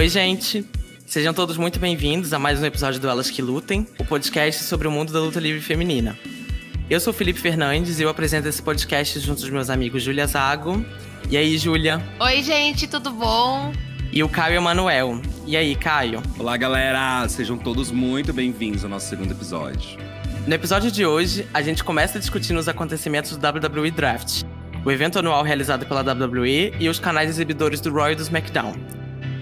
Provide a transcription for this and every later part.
Oi, gente. Sejam todos muito bem-vindos a mais um episódio do Elas que Lutem, o podcast sobre o mundo da luta livre feminina. Eu sou Felipe Fernandes e eu apresento esse podcast junto dos meus amigos Júlia Zago. E aí, Júlia? Oi, gente, tudo bom? E o Caio Emanuel. E aí, Caio? Olá, galera! Sejam todos muito bem-vindos ao nosso segundo episódio. No episódio de hoje, a gente começa discutindo os acontecimentos do WWE Draft, o evento anual realizado pela WWE e os canais exibidores do Royal e do SmackDown.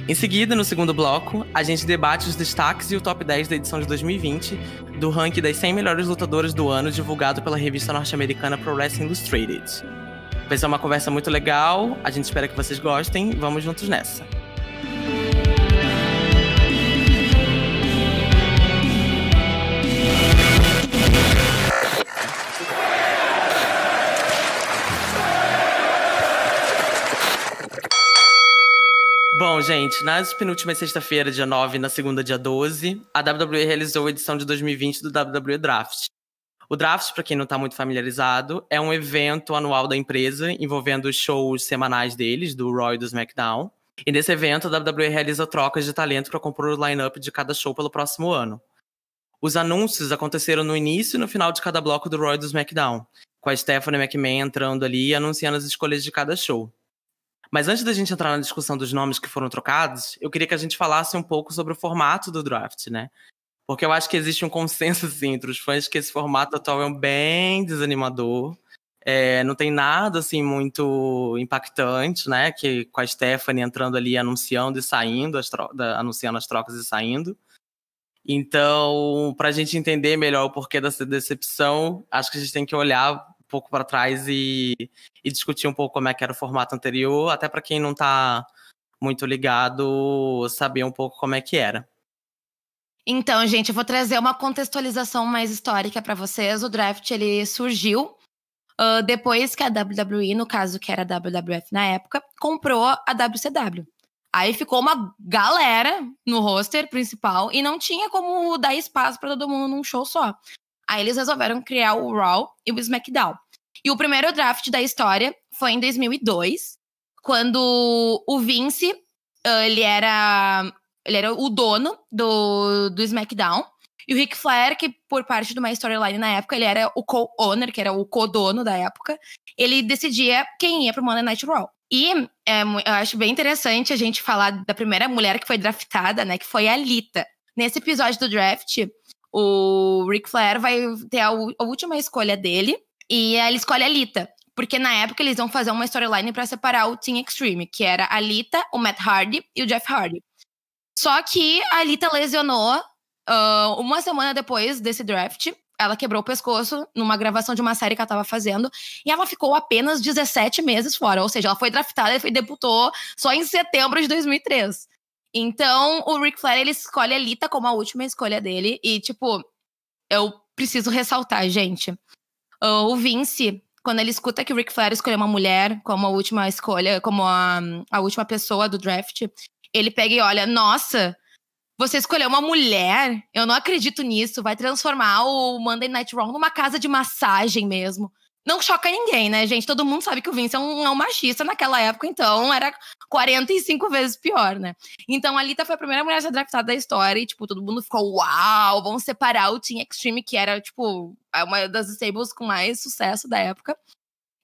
Em seguida, no segundo bloco, a gente debate os destaques e o top 10 da edição de 2020 do ranking das 100 melhores lutadoras do ano divulgado pela revista norte-americana Pro Wrestling Illustrated. Vai ser uma conversa muito legal, a gente espera que vocês gostem, vamos juntos nessa. Bom, gente, nas penúltimas sexta-feira, dia 9, e na segunda, dia 12, a WWE realizou a edição de 2020 do WWE Draft. O Draft, para quem não está muito familiarizado, é um evento anual da empresa envolvendo os shows semanais deles, do Raw e do SmackDown. E nesse evento, a WWE realiza trocas de talento para compor o line-up de cada show pelo próximo ano. Os anúncios aconteceram no início e no final de cada bloco do Raw e do SmackDown, com a Stephanie McMahon entrando ali e anunciando as escolhas de cada show. Mas antes da gente entrar na discussão dos nomes que foram trocados, eu queria que a gente falasse um pouco sobre o formato do draft, né? Porque eu acho que existe um consenso assim, entre os fãs que esse formato atual é um bem desanimador. É, não tem nada assim muito impactante, né? Que com a Stephanie entrando ali anunciando e saindo, as da, anunciando as trocas e saindo. Então, para a gente entender melhor o porquê dessa decepção, acho que a gente tem que olhar pouco para trás e, e, discutir um pouco como é que era o formato anterior, até para quem não está muito ligado, saber um pouco como é que era. Então, gente, eu vou trazer uma contextualização mais histórica para vocês. O draft ele surgiu uh, depois que a WWE, no caso que era a WWF na época, comprou a WCW. Aí ficou uma galera no roster principal e não tinha como dar espaço para todo mundo num show só. Aí eles resolveram criar o Raw e o SmackDown. E o primeiro draft da história foi em 2002, quando o Vince, uh, ele era ele era o dono do, do SmackDown. E o Ric Flair, que por parte de uma storyline na época, ele era o co-owner, que era o co-dono da época, ele decidia quem ia pro Monday Night Raw. E é, eu acho bem interessante a gente falar da primeira mulher que foi draftada, né? Que foi a Lita. Nesse episódio do draft, o Ric Flair vai ter a, a última escolha dele e ele escolhe a Lita. Porque na época eles vão fazer uma storyline para separar o Team Extreme, que era a Lita, o Matt Hardy e o Jeff Hardy. Só que a Lita lesionou uh, uma semana depois desse draft. Ela quebrou o pescoço numa gravação de uma série que ela estava fazendo. E ela ficou apenas 17 meses fora. Ou seja, ela foi draftada e debutou só em setembro de 2003. Então, o Ric Flair, ele escolhe a Lita como a última escolha dele. E, tipo, eu preciso ressaltar, gente. O Vince, quando ele escuta que o Ric Flair escolheu uma mulher como a última escolha, como a, a última pessoa do draft, ele pega e olha, nossa, você escolheu uma mulher? Eu não acredito nisso. Vai transformar o Monday Night Raw numa casa de massagem mesmo não choca ninguém, né, gente? Todo mundo sabe que o Vince é um, é um, machista naquela época, então era 45 vezes pior, né? Então a Lita foi a primeira mulher ser draftada da história e, tipo, todo mundo ficou, uau, vamos separar o Team Extreme, que era, tipo, uma das stables com mais sucesso da época.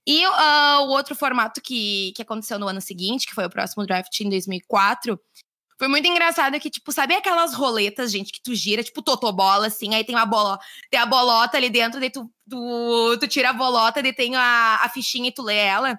E uh, o outro formato que, que aconteceu no ano seguinte, que foi o próximo draft em 2004, foi muito engraçado que, tipo, sabe aquelas roletas, gente, que tu gira, tipo, totobola, assim, aí tem uma bola, tem a bolota ali dentro, daí tu, tu, tu tira a bolota, daí tem a, a fichinha e tu lê ela.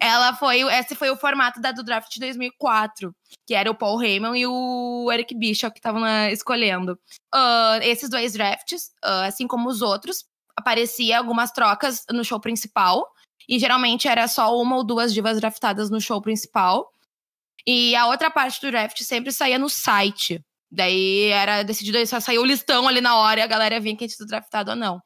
Ela foi, esse foi o formato da, do draft de 2004, que era o Paul Heyman e o Eric Bischoff que estavam escolhendo. Uh, esses dois drafts, uh, assim como os outros, aparecia algumas trocas no show principal, e geralmente era só uma ou duas divas draftadas no show principal. E a outra parte do draft sempre saía no site. Daí era decidido, só saiu o listão ali na hora e a galera vinha quem tinha draftado ou não.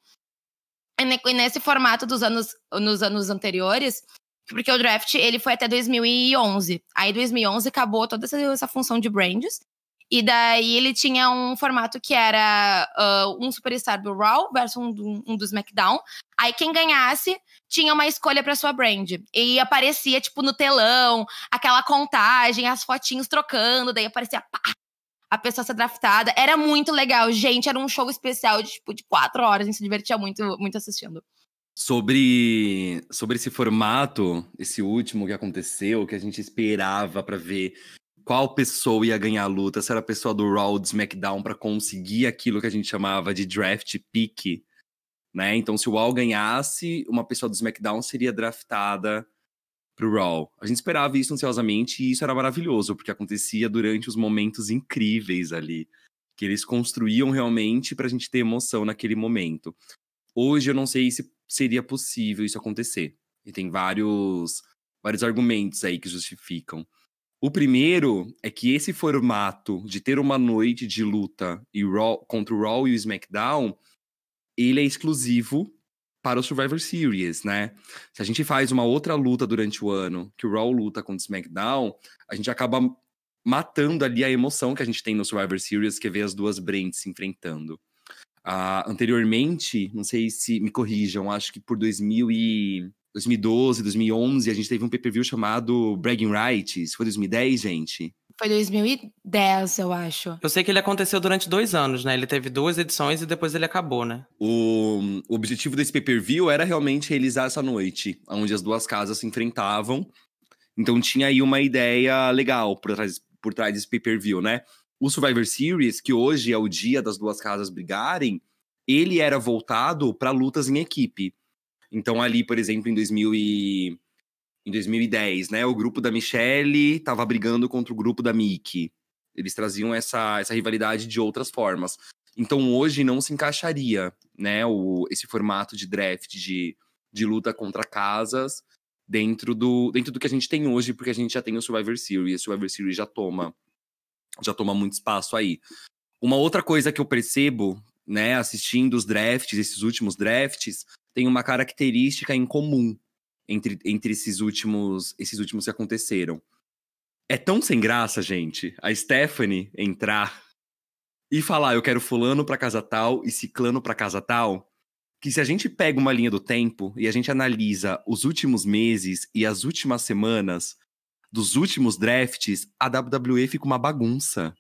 E nesse formato dos anos, nos anos anteriores, porque o draft ele foi até 2011. Aí 2011 acabou toda essa, essa função de brands E daí ele tinha um formato que era uh, um Superstar do Raw versus um, um do SmackDown. Aí quem ganhasse tinha uma escolha para sua brand. E aparecia, tipo, no telão, aquela contagem, as fotinhos trocando, daí aparecia pá, a pessoa ser draftada. Era muito legal, gente. Era um show especial de, tipo, de quatro horas. A gente se divertia muito, muito assistindo. Sobre, sobre esse formato, esse último que aconteceu, que a gente esperava para ver qual pessoa ia ganhar a luta, se era a pessoa do Raw, do SmackDown, para conseguir aquilo que a gente chamava de draft pick, né? Então, se o Raw ganhasse, uma pessoa do SmackDown seria draftada pro Raw. A gente esperava isso ansiosamente e isso era maravilhoso, porque acontecia durante os momentos incríveis ali, que eles construíam realmente pra gente ter emoção naquele momento. Hoje eu não sei se seria possível isso acontecer. E tem vários vários argumentos aí que justificam. O primeiro é que esse formato de ter uma noite de luta e Raw, contra o Raw e o SmackDown, ele é exclusivo para o Survivor Series, né? Se a gente faz uma outra luta durante o ano, que o Raw luta contra o SmackDown, a gente acaba matando ali a emoção que a gente tem no Survivor Series, que é ver as duas brands se enfrentando. Uh, anteriormente, não sei se me corrijam, acho que por 2000 e 2012, 2011, a gente teve um pay-per-view chamado Bragging Rights. Foi 2010, gente? Foi 2010, eu acho. Eu sei que ele aconteceu durante dois anos, né? Ele teve duas edições e depois ele acabou, né? O, o objetivo desse pay-per-view era realmente realizar essa noite, onde as duas casas se enfrentavam. Então tinha aí uma ideia legal por trás, por trás desse pay-per-view, né? O Survivor Series, que hoje é o dia das duas casas brigarem, ele era voltado para lutas em equipe. Então, ali, por exemplo, em, 2000 e... em 2010, né, o grupo da Michelle estava brigando contra o grupo da Mickey. Eles traziam essa, essa rivalidade de outras formas. Então, hoje não se encaixaria né, o, esse formato de draft, de, de luta contra casas, dentro do, dentro do que a gente tem hoje, porque a gente já tem o Survivor Series. O Survivor Series já toma, já toma muito espaço aí. Uma outra coisa que eu percebo, né, assistindo os drafts, esses últimos drafts, tem uma característica em comum entre, entre esses últimos esses últimos que aconteceram. É tão sem graça, gente, a Stephanie entrar e falar eu quero fulano para casa tal e ciclano para casa tal, que se a gente pega uma linha do tempo e a gente analisa os últimos meses e as últimas semanas dos últimos drafts, a WWE fica uma bagunça.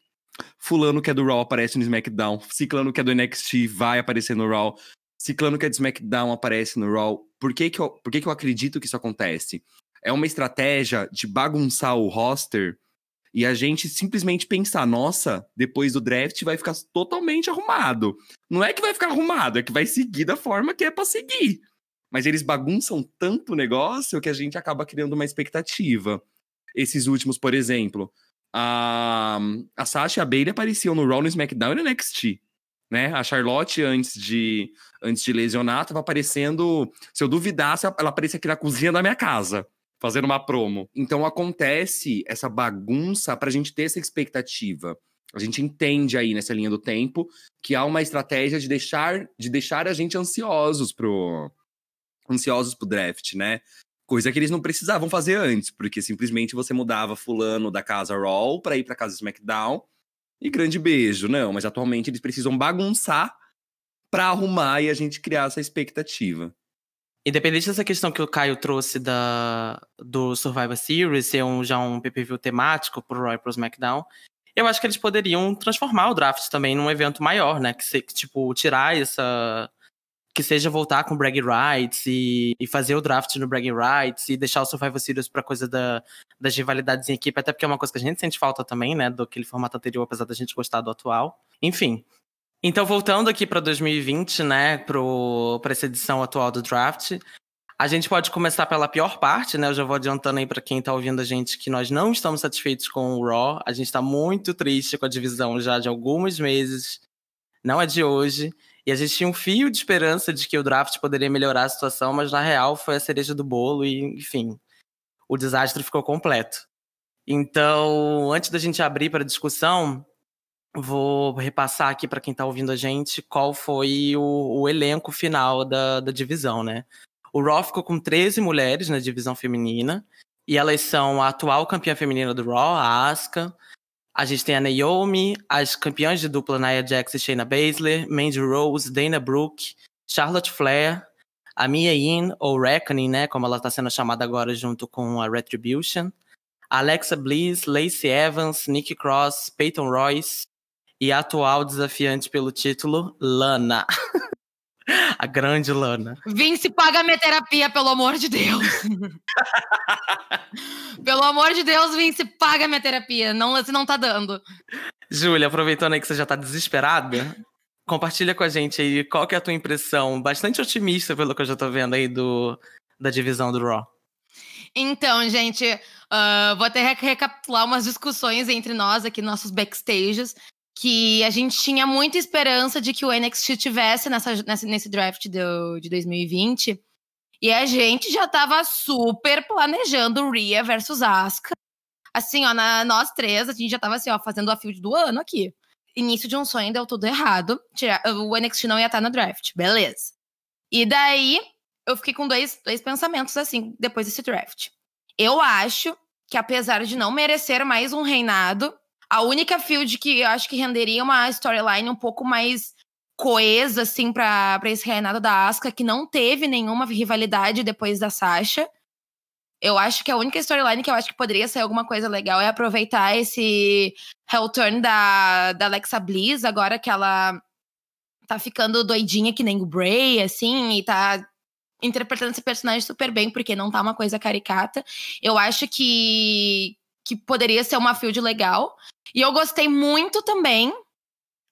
Fulano que é do Raw aparece no SmackDown, ciclano que é do NXT vai aparecer no Raw, Ciclano que é de SmackDown aparece no Raw. Por que que, eu, por que que eu acredito que isso acontece? É uma estratégia de bagunçar o roster e a gente simplesmente pensar, nossa, depois do draft vai ficar totalmente arrumado. Não é que vai ficar arrumado, é que vai seguir da forma que é pra seguir. Mas eles bagunçam tanto o negócio que a gente acaba criando uma expectativa. Esses últimos, por exemplo, a, a Sasha e a Bailey apareciam no Raw, no SmackDown e no NXT né? A Charlotte, antes de, antes de lesionar, tava aparecendo. Se eu duvidasse, ela aparecia aqui na cozinha da minha casa, fazendo uma promo. Então acontece essa bagunça pra gente ter essa expectativa. A gente entende aí nessa linha do tempo que há uma estratégia de deixar, de deixar a gente ansiosos pro ansiosos pro draft, né? Coisa que eles não precisavam fazer antes, porque simplesmente você mudava fulano da casa Raw para ir para casa SmackDown e grande beijo. Não, mas atualmente eles precisam bagunçar para arrumar e a gente criar essa expectativa. Independente dessa questão que o Caio trouxe da, do Survivor Series, ser um, já um PPV temático pro Roy pro SmackDown, eu acho que eles poderiam transformar o draft também num evento maior, né? Que, se, que tipo, tirar essa, que seja voltar com Brag Rights e, e, fazer o draft no Brag Rights e deixar o Survivor Series pra coisa da, das rivalidades em equipe, até porque é uma coisa que a gente sente falta também, né, do aquele formato anterior, apesar da gente gostar do atual. Enfim. Então, voltando aqui para 2020, né, para essa edição atual do draft, a gente pode começar pela pior parte, né? Eu já vou adiantando aí para quem tá ouvindo a gente que nós não estamos satisfeitos com o Raw. A gente tá muito triste com a divisão já de alguns meses. Não é de hoje. E a gente tinha um fio de esperança de que o draft poderia melhorar a situação, mas na real foi a cereja do bolo e, enfim, o desastre ficou completo. Então, antes da gente abrir para discussão, vou repassar aqui para quem está ouvindo a gente qual foi o, o elenco final da, da divisão, né? O Raw ficou com 13 mulheres na divisão feminina, e elas são a atual campeã feminina do Raw, a Asuka, A gente tem a Naomi, as campeãs de dupla Nia Jax e Shayna Baszler, Mandy Rose, Dana Brooke, Charlotte Flair, a Mia Yim, ou Reckoning, né, como ela está sendo chamada agora junto com a Retribution, Alexa Bliss, Lacey Evans, Nikki Cross, Peyton Royce e a atual desafiante pelo título, Lana. a grande Lana. Vince, paga minha terapia, pelo amor de Deus. pelo amor de Deus, Vince, paga minha terapia. Não, você não tá dando. Júlia, aproveitando aí que você já tá desesperada, compartilha com a gente aí qual que é a tua impressão, bastante otimista pelo que eu já tô vendo aí do, da divisão do Raw. Então, gente, uh, vou até recapitular umas discussões entre nós aqui, nossos backstages, que a gente tinha muita esperança de que o NXT tivesse nessa, nesse draft do, de 2020. E a gente já tava super planejando Rhea versus Asuka. Assim, ó, na, nós três, a gente já tava assim, ó, fazendo a field do ano aqui. Início de um sonho deu tudo errado. O NXT não ia estar no draft. Beleza. E daí, eu fiquei com dois, dois pensamentos assim depois desse draft. Eu acho que apesar de não merecer mais um reinado, a única field que eu acho que renderia uma storyline um pouco mais coesa assim para esse reinado da Asuka que não teve nenhuma rivalidade depois da Sasha. Eu acho que a única storyline que eu acho que poderia ser alguma coisa legal é aproveitar esse heel turn da, da Alexa Bliss, agora que ela tá ficando doidinha que nem o Bray, assim, e tá interpretando esse personagem super bem, porque não tá uma coisa caricata. Eu acho que, que poderia ser uma field legal. E eu gostei muito também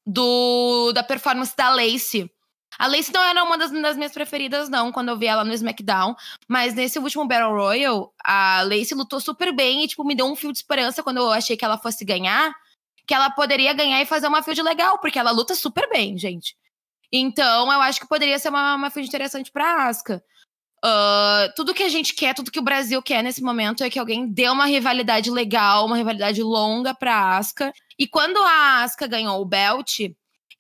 do da performance da Lacey. A Lacey não era uma das, das, minhas preferidas, não, quando eu vi ela no SmackDown. Mas nesse último Battle Royal, a Lacey lutou super bem e, tipo, me deu um fio de esperança quando eu achei que ela fosse ganhar. Que ela poderia ganhar e fazer uma field legal, porque ela luta super bem, gente. Então, eu acho que poderia ser uma, uma field interessante pra Asuka. Uh, tudo que a gente quer, tudo que o Brasil quer nesse momento é que alguém dê uma rivalidade legal, uma rivalidade longa pra Asuka. E quando a Asuka ganhou o belt,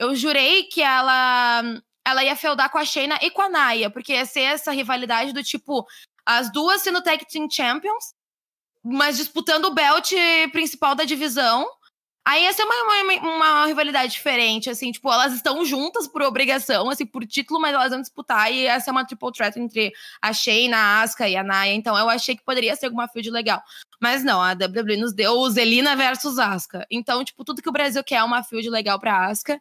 eu jurei que ela, ela ia feudar com a Shayna e com a Naya, porque ia ser essa rivalidade do tipo, as duas sendo Tag Team Champions, mas disputando o belt principal da divisão. Aí essa é uma, uma, uma, rivalidade diferente, assim, tipo, elas estão juntas por obrigação, assim, por título, mas elas vão disputar, e essa é uma triple threat entre a Shayna, a Asuka e a Naya, então eu achei que poderia ser alguma field legal. Mas não, a WWE nos deu o Zelina versus Asuka. Então, tipo, tudo que o Brasil quer é uma field legal pra Asuka,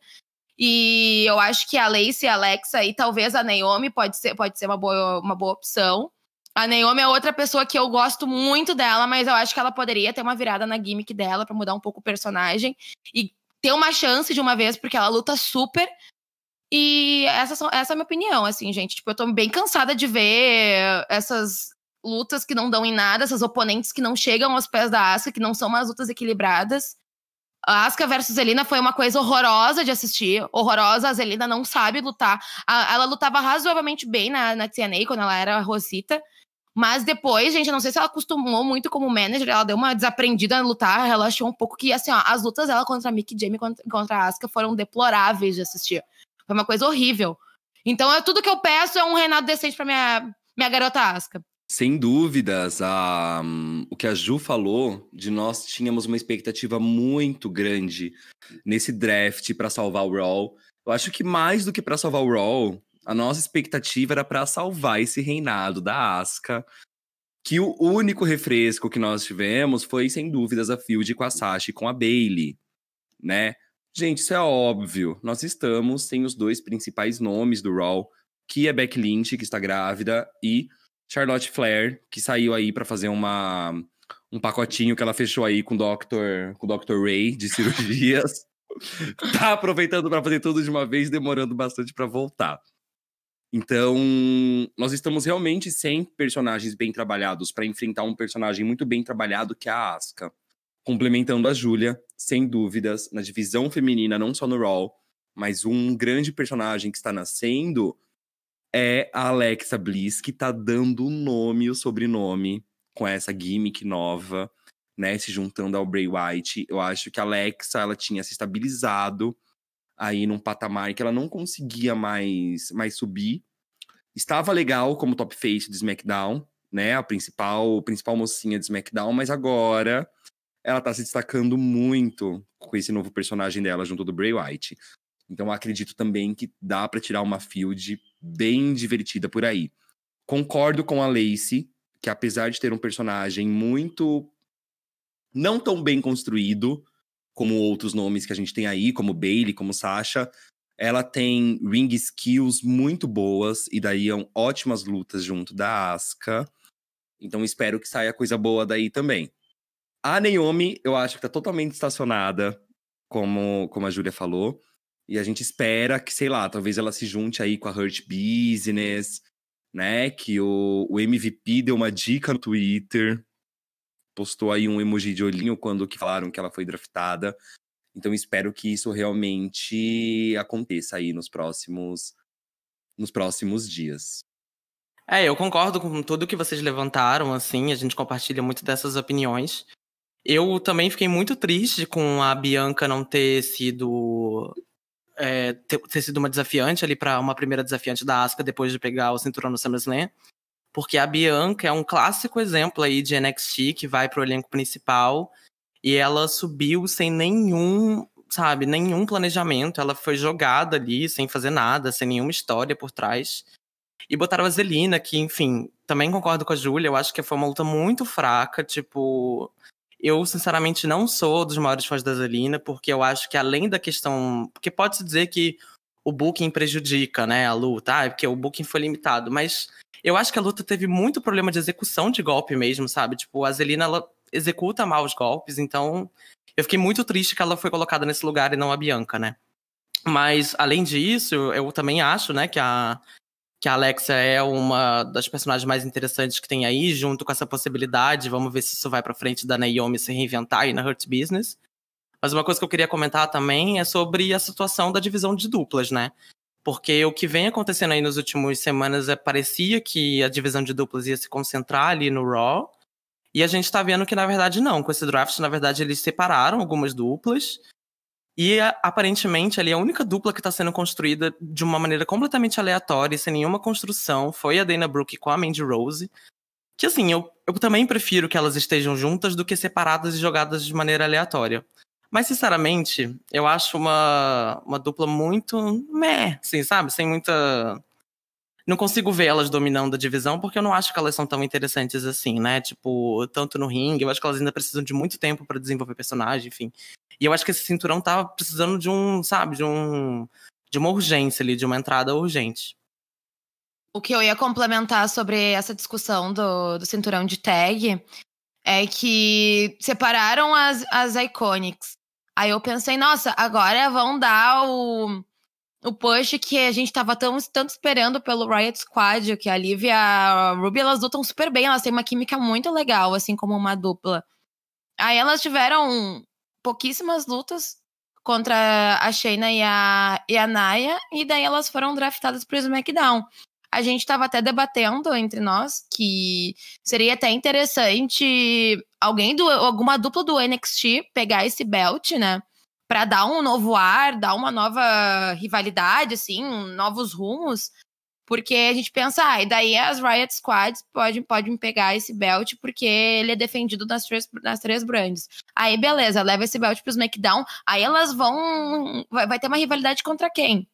e eu acho que a Lacey, a Alexa e talvez a Naomi pode ser, pode ser uma, boa, uma boa opção. A Naomi é outra pessoa que eu gosto muito dela, mas eu acho que ela poderia ter uma virada na gimmick dela para mudar um pouco o personagem e ter uma chance de uma vez, porque ela luta super. E essa, essa é a minha opinião, assim, gente. Tipo, eu tô bem cansada de ver essas lutas que não dão em nada, essas oponentes que não chegam aos pés da Asuka, que não são umas lutas equilibradas. A Asuka versus Zelina foi uma coisa horrorosa de assistir. Horrorosa. A Zelina não sabe lutar. A, ela lutava razoavelmente bem na, na TNA, quando ela era Rosita. Mas depois, gente, eu não sei se ela acostumou muito como manager, ela deu uma desaprendida a lutar, ela achou um pouco que, assim, ó, as lutas dela contra a Mickey Jamie contra, contra a Asuka foram deploráveis de assistir. Foi uma coisa horrível. Então, é, tudo que eu peço é um reinado decente pra minha, minha garota Asuka. Sem dúvidas, a, um, o que a Ju falou, de nós tínhamos uma expectativa muito grande nesse draft para salvar o Raw. Eu acho que mais do que para salvar o Raw, a nossa expectativa era para salvar esse reinado da Asuka. Que o único refresco que nós tivemos foi, sem dúvidas, a Field com a Sasha e com a Bailey, né? Gente, isso é óbvio. Nós estamos sem os dois principais nomes do Raw, que é Beck Lynch, que está grávida, e Charlotte Flair, que saiu aí para fazer uma um pacotinho que ela fechou aí com o Dr. com o Dr. Ray de cirurgias. tá aproveitando para fazer tudo de uma vez, demorando bastante para voltar. Então, nós estamos realmente sem personagens bem trabalhados para enfrentar um personagem muito bem trabalhado que é a Asuka. Complementando a Júlia, sem dúvidas, na divisão feminina, não só no Raw, mas um grande personagem que está nascendo é a Alexa Bliss, que está dando o nome e o sobrenome com essa gimmick nova, né, se juntando ao Bray Wyatt. Eu acho que a Alexa, ela tinha se estabilizado aí num patamar que ela não conseguia mais, mais subir. Estava legal como top face de SmackDown, né? A principal, principal mocinha de SmackDown, mas agora ela tá se destacando muito com esse novo personagem dela junto do Bray Wyatt. Então acredito também que dá para tirar uma field bem divertida por aí. Concordo com a Lacey, que apesar de ter um personagem muito não tão bem construído como outros nomes que a gente tem aí, como Bailey, como Sasha, ela tem ring skills muito boas e daí ótimas lutas junto da Asuka. Então espero que saia coisa boa daí também. A Naomi, eu acho que tá totalmente estacionada, como, como a Júlia falou. E a gente espera que, sei lá, talvez ela se junte aí com a Hurt Business, né? Que o, o MVP deu uma dica no Twitter, postou aí um emoji de olhinho quando que falaram que ela foi draftada. Então espero que isso realmente aconteça aí nos próximos nos próximos dias. É, eu concordo com tudo que vocês levantaram, assim, a gente compartilha muito dessas opiniões. Eu também fiquei muito triste com a Bianca não ter sido é, ter, ter, sido uma desafiante ali para uma primeira desafiante da Asuka depois de pegar o cinturão no SummerSlam, porque a Bianca é um clássico exemplo aí de NXT que vai pro elenco principal e ela subiu sem nenhum, sabe, nenhum planejamento, ela foi jogada ali sem fazer nada, sem nenhuma história por trás. E botaram a Zelina, que, enfim, também concordo com a Júlia, eu acho que foi uma luta muito fraca, tipo. Eu, sinceramente, não sou dos maiores fãs da Zelina, porque eu acho que além da questão. Porque pode-se dizer que o booking prejudica, né, a luta, ah, porque o booking foi limitado, mas eu acho que a luta teve muito problema de execução de golpe mesmo, sabe? Tipo, a Zelina, ela executa mal os golpes, então eu fiquei muito triste que ela foi colocada nesse lugar e não a Bianca, né? Mas, além disso, eu também acho, né, que a, que a Alexia é uma das personagens mais interessantes que tem aí, junto com essa possibilidade. Vamos ver se isso vai para frente da Naomi se reinventar aí na Hurt Business. Mas uma coisa que eu queria comentar também é sobre a situação da divisão de duplas, né? Porque o que vem acontecendo aí nas últimas semanas é parecia que a divisão de duplas ia se concentrar ali no Raw. E a gente tá vendo que, na verdade, não. Com esse draft, na verdade, eles separaram algumas duplas. E aparentemente ali a única dupla que está sendo construída de uma maneira completamente aleatória, sem nenhuma construção, foi a Dana Brooke com a Mandy Rose. Que assim, eu, eu também prefiro que elas estejam juntas do que separadas e jogadas de maneira aleatória. Mas, sinceramente, eu acho uma, uma dupla muito meh, assim, sabe? Sem muita não consigo ver elas dominando a divisão, porque eu não acho que elas são tão interessantes assim, né? Tipo, tanto no ringue, eu acho que elas ainda precisam de muito tempo para desenvolver personagem, enfim. E eu acho que esse cinturão tava precisando de um, sabe, de um de uma urgência ali, de uma entrada urgente. O que eu ia complementar sobre essa discussão do, do cinturão de tag é que separaram as, as Iconics. Aí eu pensei, nossa, agora vão dar o o push que a gente tava tão, tanto esperando pelo Riot Squad, que a Liv e a Ruby, elas lutam super bem, elas têm uma química muito legal, assim como uma dupla. Aí elas tiveram pouquíssimas lutas contra a Shayna e a, e a Naya, e daí elas foram draftadas pro SmackDown. A gente estava até debatendo entre nós que seria até interessante alguém do alguma dupla do NXT pegar esse belt, né? para dar um novo ar, dar uma nova rivalidade, assim, novos rumos. Porque a gente pensa, ah, e daí as Riot Squads podem, podem pegar esse belt porque ele é defendido nas três, nas três brands. Aí, beleza, leva esse belt pro SmackDown, aí elas vão. Vai, vai ter uma rivalidade contra quem?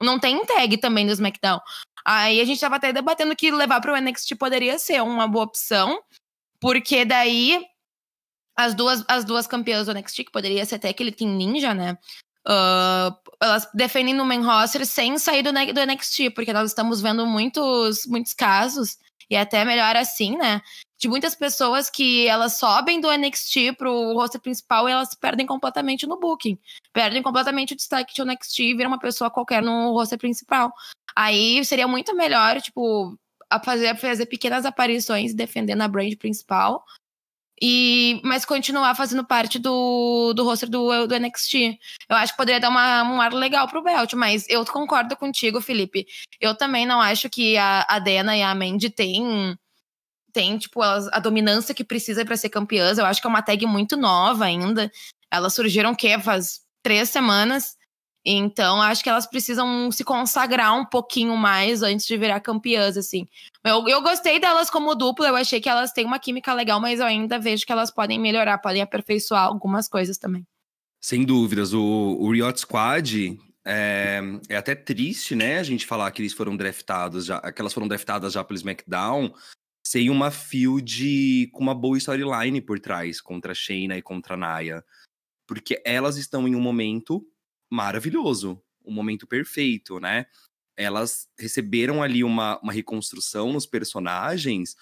Não tem tag também no SmackDown. Aí a gente tava até debatendo que levar pro NXT poderia ser uma boa opção, porque daí as duas, as duas campeãs do NXT, que poderia ser até aquele Team Ninja, né? Uh, elas defendem no main roster sem sair do, do NXT, porque nós estamos vendo muitos, muitos casos, e até melhor assim, né? De muitas pessoas que elas sobem do NXT pro roster principal e elas perdem completamente no booking. Perdem completamente o destaque do NXT e viram uma pessoa qualquer no roster principal. Aí seria muito melhor, tipo, a fazer, fazer pequenas aparições defendendo a brand principal e, mas continuar fazendo parte do, do roster do, do NXT. Eu acho que poderia dar uma, um ar legal pro Belt, mas eu concordo contigo, Felipe. Eu também não acho que a, a Dana e a Mandy têm, têm tipo, a, dominância que precisa para ser campeãs. Eu acho que é uma tag muito nova ainda. Elas surgiram, o quê? Faz três semanas. Então, acho que elas precisam se consagrar um pouquinho mais antes de virar campeãs, assim. Eu, eu gostei delas como dupla, eu achei que elas têm uma química legal, mas eu ainda vejo que elas podem melhorar, podem aperfeiçoar algumas coisas também. Sem dúvidas. O, o Riot Squad é, é, até triste, né, a gente falar que eles foram draftados, já, que elas foram draftadas já pelo SmackDown, sem uma field com uma boa storyline por trás, contra a Shayna e contra a Naya. Porque elas estão em um momento maravilhoso, um momento perfeito, né? Elas receberam ali uma, uma reconstrução nos personagens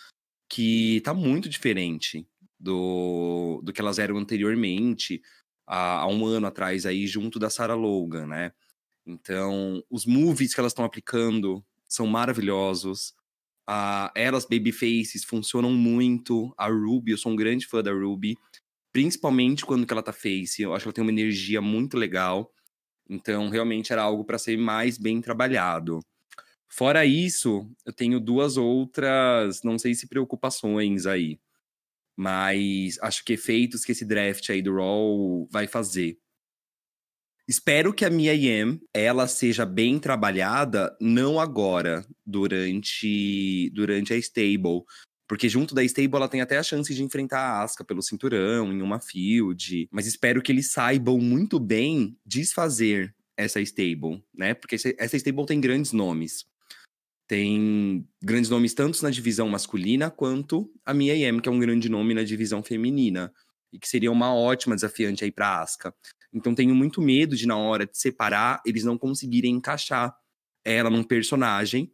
que tá muito diferente do, do que elas eram anteriormente, há, há um ano atrás, aí, junto da Sarah Logan, né? Então, os movies que elas estão aplicando são maravilhosos. Uh, elas, babyfaces, funcionam muito. A Ruby, eu sou um grande fã da Ruby. Principalmente quando que ela tá face. Eu acho que ela tem uma energia muito legal. Então, realmente era algo para ser mais bem trabalhado. Fora isso, eu tenho duas outras, não sei se preocupações aí. Mas acho que efeitos que esse draft aí do Raw vai fazer. Espero que a Mia Yam, ela seja bem trabalhada, não agora, durante, durante a Stable. Porque junto da Stable ela tem até a chance de enfrentar a Asuka pelo cinturão, em uma field. Mas espero que eles saibam muito bem desfazer essa Stable, né? Porque essa Stable tem grandes nomes. Tem grandes nomes tanto na divisão masculina quanto a Mia Yam, que é um grande nome na divisão feminina. E que seria uma ótima desafiante aí pra Asuka. Então tenho muito medo de, na hora de separar, eles não conseguirem encaixar ela num personagem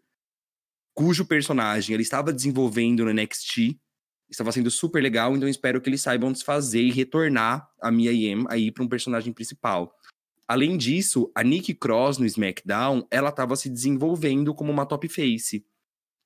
cujo personagem ele estava desenvolvendo no NXT, estava sendo super legal, então espero que eles saibam desfazer e retornar a Mia Yim aí para um personagem principal. Além disso, a Nikki Cross no SmackDown, ela estava se desenvolvendo como uma top face,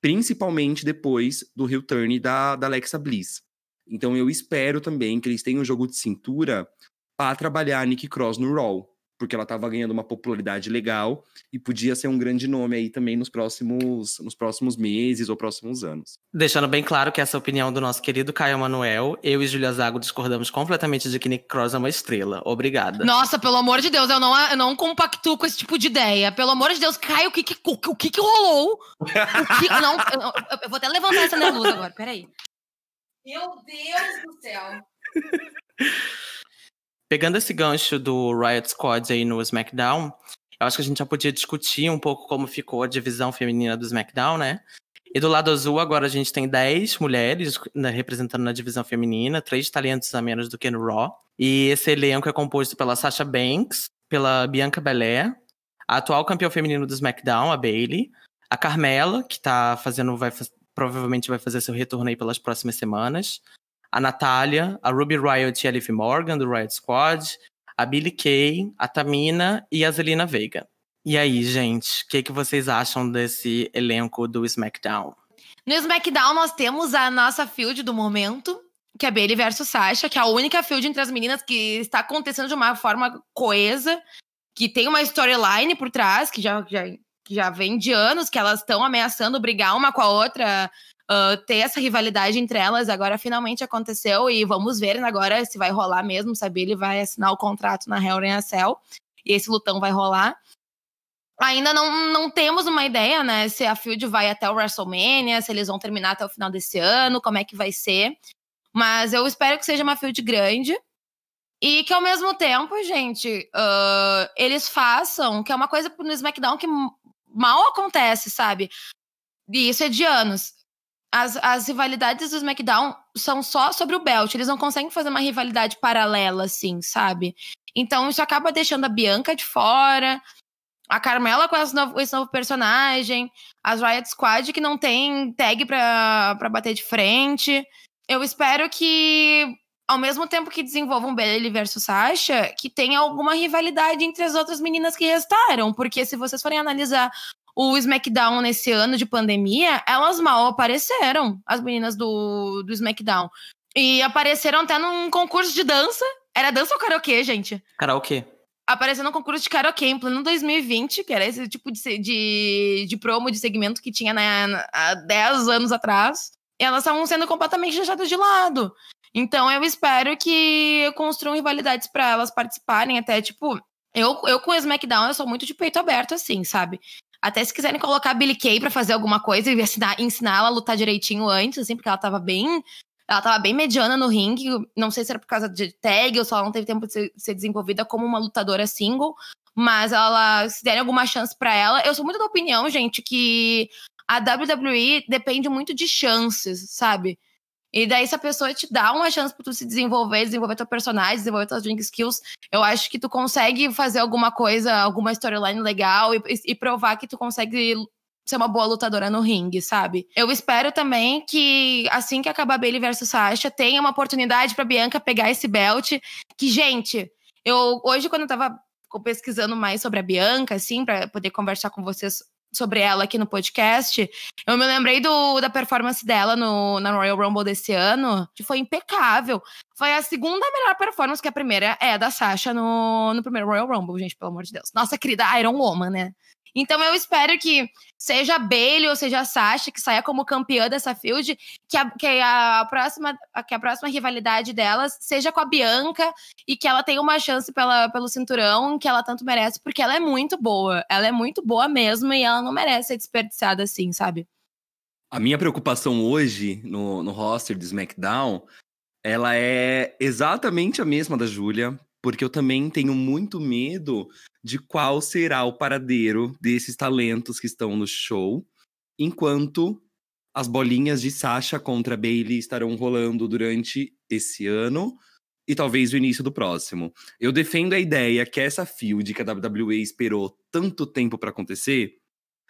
principalmente depois do heel turn da, da Alexa Bliss. Então eu espero também que eles tenham um jogo de cintura para trabalhar a Nick Cross no Raw, porque ela estava ganhando uma popularidade legal e podia ser um grande nome aí também nos próximos, nos próximos meses ou próximos anos. Deixando bem claro que essa é a opinião do nosso querido Caio Manuel, eu e Julia Zago discordamos completamente de que Nick Cross é uma estrela. Obrigada. Nossa, pelo amor de Deus, eu não, eu não compactuo com esse tipo de ideia. Pelo amor de Deus, Caio, o que que, o, o que, que rolou? O que, não, eu, eu, vou até levantar essa minha luz agora, peraí. Meu Deus do céu. Pegando esse gancho do Riot Squad aí no SmackDown, eu acho que a gente já podia discutir um pouco como ficou a divisão feminina do SmackDown, né? E do lado azul, agora a gente tem 10 mulheres né, representando na divisão feminina, três talentos a menos do que no Raw. E esse elenco é composto pela Sasha Banks, pela Bianca Belair, a atual campeã feminino do SmackDown, a Bayley, a Carmela, que tá fazendo, vai, provavelmente vai fazer seu retorno aí pelas próximas semanas, a Natália, a Ruby Riot e a Liv Morgan, do Riot Squad, a Billy Kay, a Tamina e a Zelina Veiga. E aí, gente, o que, que vocês acham desse elenco do SmackDown? No SmackDown, nós temos a nossa field do momento, que é Bailey versus Sasha, que é a única field entre as meninas que está acontecendo de uma forma coesa, que tem uma storyline por trás, que já, já, que já vem de anos, que elas estão ameaçando brigar uma com a outra uh, ter essa rivalidade entre elas. Agora finalmente aconteceu e vamos ver agora se vai rolar mesmo. Sabe, ele vai assinar o contrato na Hell in a Cell e esse lutão vai rolar. Ainda não, não temos uma ideia, né? Se a Field vai até o WrestleMania, se eles vão terminar até o final desse ano, como é que vai ser. Mas eu espero que seja uma Field grande. E que ao mesmo tempo, gente, uh, eles façam, que é uma coisa no SmackDown que mal acontece, sabe? E isso é de anos as, as rivalidades do SmackDown são só sobre o belt. Eles não conseguem fazer uma rivalidade paralela, assim, sabe? Então isso acaba deixando a Bianca de fora, a Carmela com esse novo, esse novo personagem, as Riot Squad que não tem tag pra, pra bater de frente. Eu espero que, ao mesmo tempo que desenvolvam Bailey versus Sasha, que tenha alguma rivalidade entre as outras meninas que restaram. Porque se vocês forem analisar o SmackDown nesse ano de pandemia, elas mal apareceram, as meninas do, do SmackDown. E apareceram até num concurso de dança. Era dança ou karaokê, gente? Karaokê. Apareceu num concurso de karaokê em pleno 2020, que era esse tipo de, de, de promo, de segmento que tinha né, há 10 anos atrás. E elas estavam sendo completamente deixadas de lado. Então eu espero que construam rivalidades para elas participarem, até tipo Eu, eu com o SmackDown, eu sou muito de peito aberto, assim, sabe? Até se quiserem colocar a Billy Kay pra fazer alguma coisa e ensinar, ensinar ela a lutar direitinho antes, assim, porque ela tava bem. Ela tava bem mediana no ringue. Não sei se era por causa de tag ou só ela não teve tempo de ser, ser desenvolvida como uma lutadora single. Mas ela, se derem alguma chance para ela. Eu sou muito da opinião, gente, que a WWE depende muito de chances, sabe? E daí, se a pessoa te dá uma chance pra tu se desenvolver, desenvolver teu personagem, desenvolver tuas drink skills, eu acho que tu consegue fazer alguma coisa, alguma storyline legal e, e provar que tu consegue ser uma boa lutadora no ringue, sabe? Eu espero também que, assim que acabar Bailey versus Sasha, tenha uma oportunidade pra Bianca pegar esse belt. Que, gente, eu hoje, quando eu tava pesquisando mais sobre a Bianca, assim, para poder conversar com vocês sobre ela aqui no podcast, eu me lembrei do, da performance dela no, na Royal Rumble desse ano, que foi impecável. Foi a segunda melhor performance, que a primeira é a da Sasha no, no primeiro Royal Rumble, gente, pelo amor de Deus. Nossa querida Iron Woman, né? Então eu espero que seja a Bailey ou seja a Sasha que saia como campeã dessa field, que a, que a próxima que a próxima rivalidade delas seja com a Bianca e que ela tenha uma chance pela, pelo cinturão que ela tanto merece, porque ela é muito boa. Ela é muito boa mesmo e ela não merece ser desperdiçada assim, sabe? A minha preocupação hoje no, no roster do SmackDown, ela é exatamente a mesma da Júlia, porque eu também tenho muito medo de qual será o paradeiro desses talentos que estão no show, enquanto as bolinhas de Sasha contra Bailey estarão rolando durante esse ano e talvez o início do próximo. Eu defendo a ideia que essa field que a WWE esperou tanto tempo para acontecer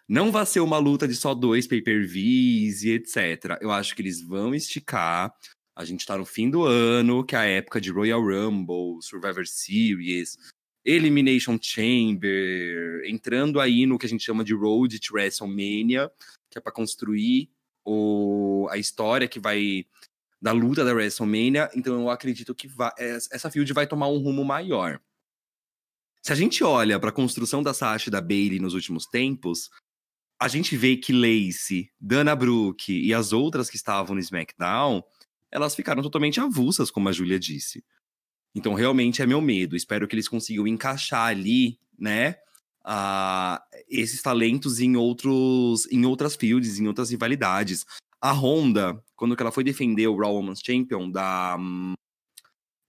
não vai ser uma luta de só dois pay-per-views e etc. Eu acho que eles vão esticar. A gente tá no fim do ano, que é a época de Royal Rumble, Survivor Series, Elimination Chamber, entrando aí no que a gente chama de Road to WrestleMania, que é para construir o, a história que vai da luta da WrestleMania. Então eu acredito que vai, essa field vai tomar um rumo maior. Se a gente olha para a construção da Sasha e da Bailey nos últimos tempos, a gente vê que Lacey, Dana Brooke e as outras que estavam no SmackDown, elas ficaram totalmente avulsas, como a Julia disse. Então, realmente é meu medo. Espero que eles consigam encaixar ali, né? Uh, esses talentos em outros em outras fields, em outras rivalidades. A Honda, quando ela foi defender o Raw Women's Champion da,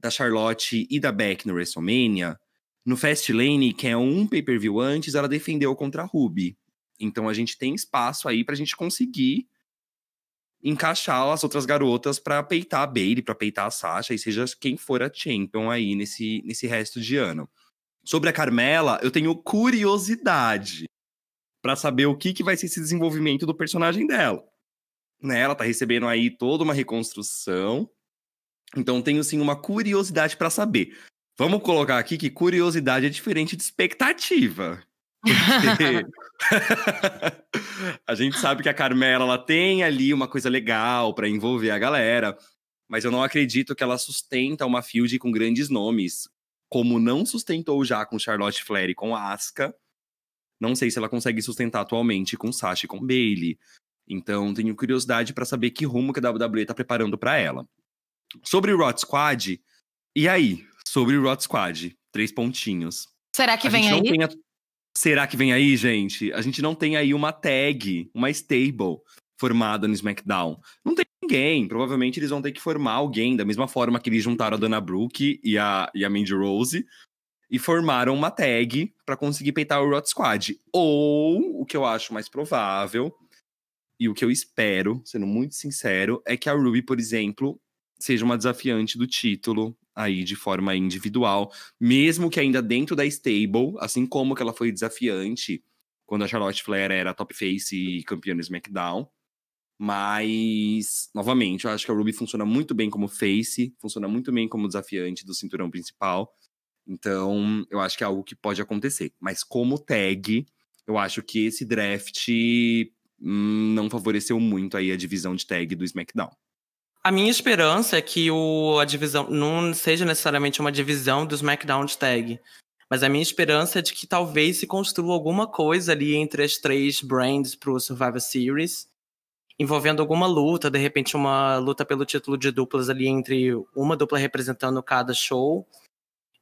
da Charlotte e da Beck no WrestleMania, no Fastlane, que é um pay-per-view antes, ela defendeu contra a Ruby. Então a gente tem espaço aí pra gente conseguir encaixar as outras garotas para peitar a Bailey, para peitar a Sasha, e seja quem for a champion aí nesse, nesse resto de ano. Sobre a Carmela, eu tenho curiosidade para saber o que, que vai ser esse desenvolvimento do personagem dela. Né? Ela tá recebendo aí toda uma reconstrução. Então tenho sim uma curiosidade para saber. Vamos colocar aqui que curiosidade é diferente de expectativa. Porque a gente sabe que a Carmela ela tem ali uma coisa legal para envolver a galera, mas eu não acredito que ela sustenta uma field com grandes nomes, como não sustentou já com Charlotte Flair e com Asuka. Não sei se ela consegue sustentar atualmente com Sasha e com Bailey. Então, tenho curiosidade para saber que rumo que a WWE tá preparando para ela. Sobre o Rot Squad, e aí? Sobre o Rot Squad, três pontinhos. Será que a vem aí? A... Será que vem aí, gente? A gente não tem aí uma tag, uma stable formada no SmackDown. Não tem ninguém. Provavelmente eles vão ter que formar alguém, da mesma forma que eles juntaram a Dana Brooke e a, e a Mandy Rose. E formaram uma tag para conseguir peitar o Rot Squad. Ou, o que eu acho mais provável, e o que eu espero, sendo muito sincero, é que a Ruby, por exemplo, seja uma desafiante do título aí de forma individual, mesmo que ainda dentro da stable, assim como que ela foi desafiante quando a Charlotte Flair era top face e campeã do SmackDown. Mas, novamente, eu acho que a Ruby funciona muito bem como face, funciona muito bem como desafiante do cinturão principal. Então, eu acho que é algo que pode acontecer. Mas como tag, eu acho que esse draft hum, não favoreceu muito aí a divisão de tag do SmackDown. A minha esperança é que o, a divisão não seja necessariamente uma divisão do SmackDown tag. Mas a minha esperança é de que talvez se construa alguma coisa ali entre as três brands pro Survivor Series, envolvendo alguma luta, de repente uma luta pelo título de duplas ali entre uma dupla representando cada show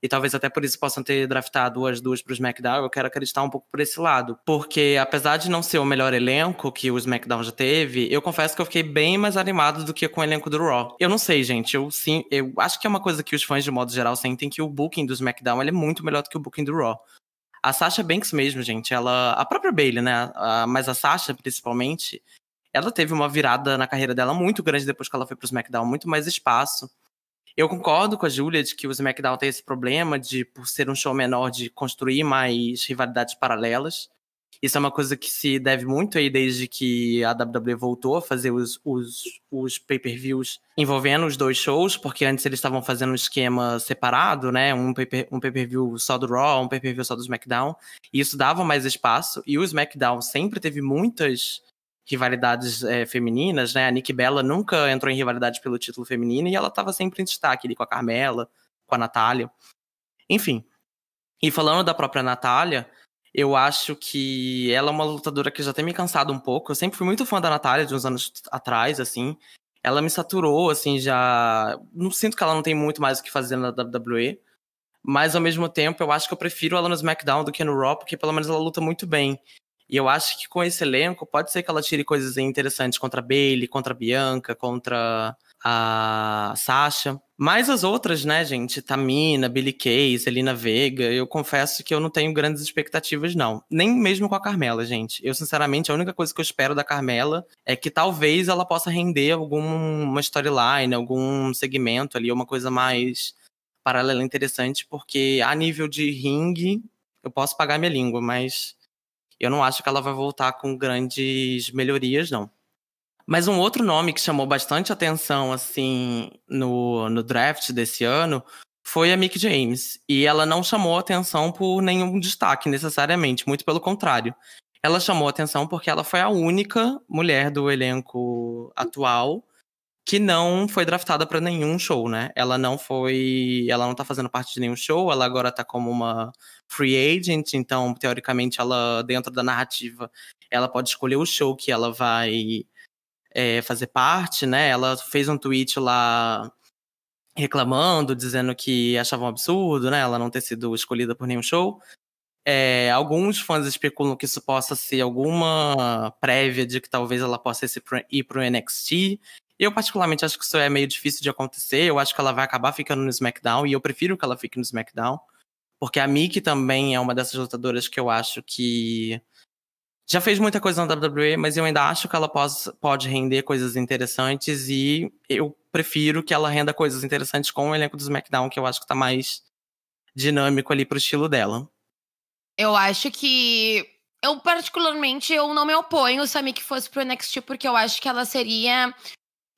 e talvez até por isso possam ter draftado as duas para o SmackDown, eu quero acreditar um pouco por esse lado. Porque apesar de não ser o melhor elenco que o SmackDown já teve, eu confesso que eu fiquei bem mais animado do que com o elenco do Raw. Eu não sei, gente, eu sim, eu acho que é uma coisa que os fãs de modo geral sentem que o booking do SmackDown é muito melhor do que o booking do Raw. A Sasha Banks mesmo, gente, ela. A própria Bailey, né? A, mas a Sasha, principalmente, ela teve uma virada na carreira dela muito grande depois que ela foi pro SmackDown, muito mais espaço. Eu concordo com a Julia de que o SmackDown tem esse problema de, por ser um show menor, de construir mais rivalidades paralelas. Isso é uma coisa que se deve muito aí desde que a WWE voltou a fazer os, os, os pay-per-views envolvendo os dois shows, porque antes eles estavam fazendo um esquema separado, né? Um pay-per-view um pay só do Raw, um pay-per-view só do SmackDown. E isso dava mais espaço. E o SmackDown sempre teve muitas rivalidades é, femininas, né? A Nick Bella nunca entrou em rivalidade pelo título feminino e ela estava sempre em destaque ali com a Carmela, com a Natália. Enfim. E falando da própria Natália, eu acho que ela é uma lutadora que já tem me cansado um pouco. Eu sempre fui muito fã da Natália de uns anos atrás, assim. Ela me saturou, assim, já. Não sinto que ela não tem muito mais o que fazer na WWE. Mas ao mesmo tempo, eu acho que eu prefiro ela no SmackDown do que no Raw, porque pelo menos ela luta muito bem. E eu acho que com esse elenco, pode ser que ela tire coisas interessantes contra a Bailey, contra a Bianca, contra a Sasha. Mas as outras, né, gente? Tamina, Billy Kay, Selina Vega, eu confesso que eu não tenho grandes expectativas, não. Nem mesmo com a Carmela, gente. Eu, sinceramente, a única coisa que eu espero da Carmela é que talvez ela possa render alguma storyline, algum segmento ali, uma coisa mais paralela interessante, porque a nível de ringue, eu posso pagar minha língua, mas eu não acho que ela vai voltar com grandes melhorias, não. Mas um outro nome que chamou bastante atenção, assim, no, no draft desse ano foi a Mick James. E ela não chamou atenção por nenhum destaque, necessariamente, muito pelo contrário. Ela chamou atenção porque ela foi a única mulher do elenco atual que não foi draftada para nenhum show, né? Ela não foi, ela não tá fazendo parte de nenhum show, ela agora tá como uma free agent, então teoricamente ela dentro da narrativa, ela pode escolher o show que ela vai é, fazer parte, né? Ela fez um tweet lá reclamando, dizendo que achava um absurdo, né? Ela não ter sido escolhida por nenhum show. É, alguns fãs especulam que isso possa ser alguma prévia de que talvez ela possa ir para o NXT. Eu, particularmente, acho que isso é meio difícil de acontecer. Eu acho que ela vai acabar ficando no SmackDown e eu prefiro que ela fique no SmackDown. Porque a Mickey também é uma dessas lutadoras que eu acho que já fez muita coisa na WWE, mas eu ainda acho que ela pode, pode render coisas interessantes e eu prefiro que ela renda coisas interessantes com o elenco do SmackDown, que eu acho que tá mais dinâmico ali pro estilo dela. Eu acho que eu particularmente eu não me oponho se a Mickey fosse pro NXT porque eu acho que ela seria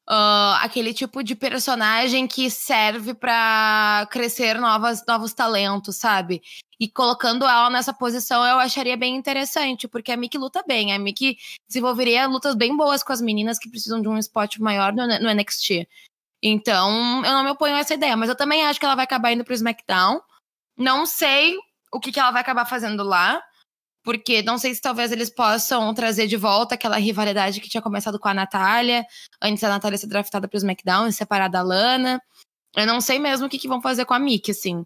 Uh, aquele tipo de personagem que serve para crescer novas, novos talentos, sabe? E colocando ela nessa posição eu acharia bem interessante, porque a Mickey luta bem. A Mickey desenvolveria lutas bem boas com as meninas que precisam de um spot maior no, no NXT. Então, eu não me oponho a essa ideia, mas eu também acho que ela vai acabar indo pro SmackDown. Não sei o que, que ela vai acabar fazendo lá porque não sei se talvez eles possam trazer de volta aquela rivalidade que tinha começado com a Natália, antes da Natália ser draftada para o SmackDown e separar da Lana. Eu não sei mesmo o que, que vão fazer com a Mickey, assim.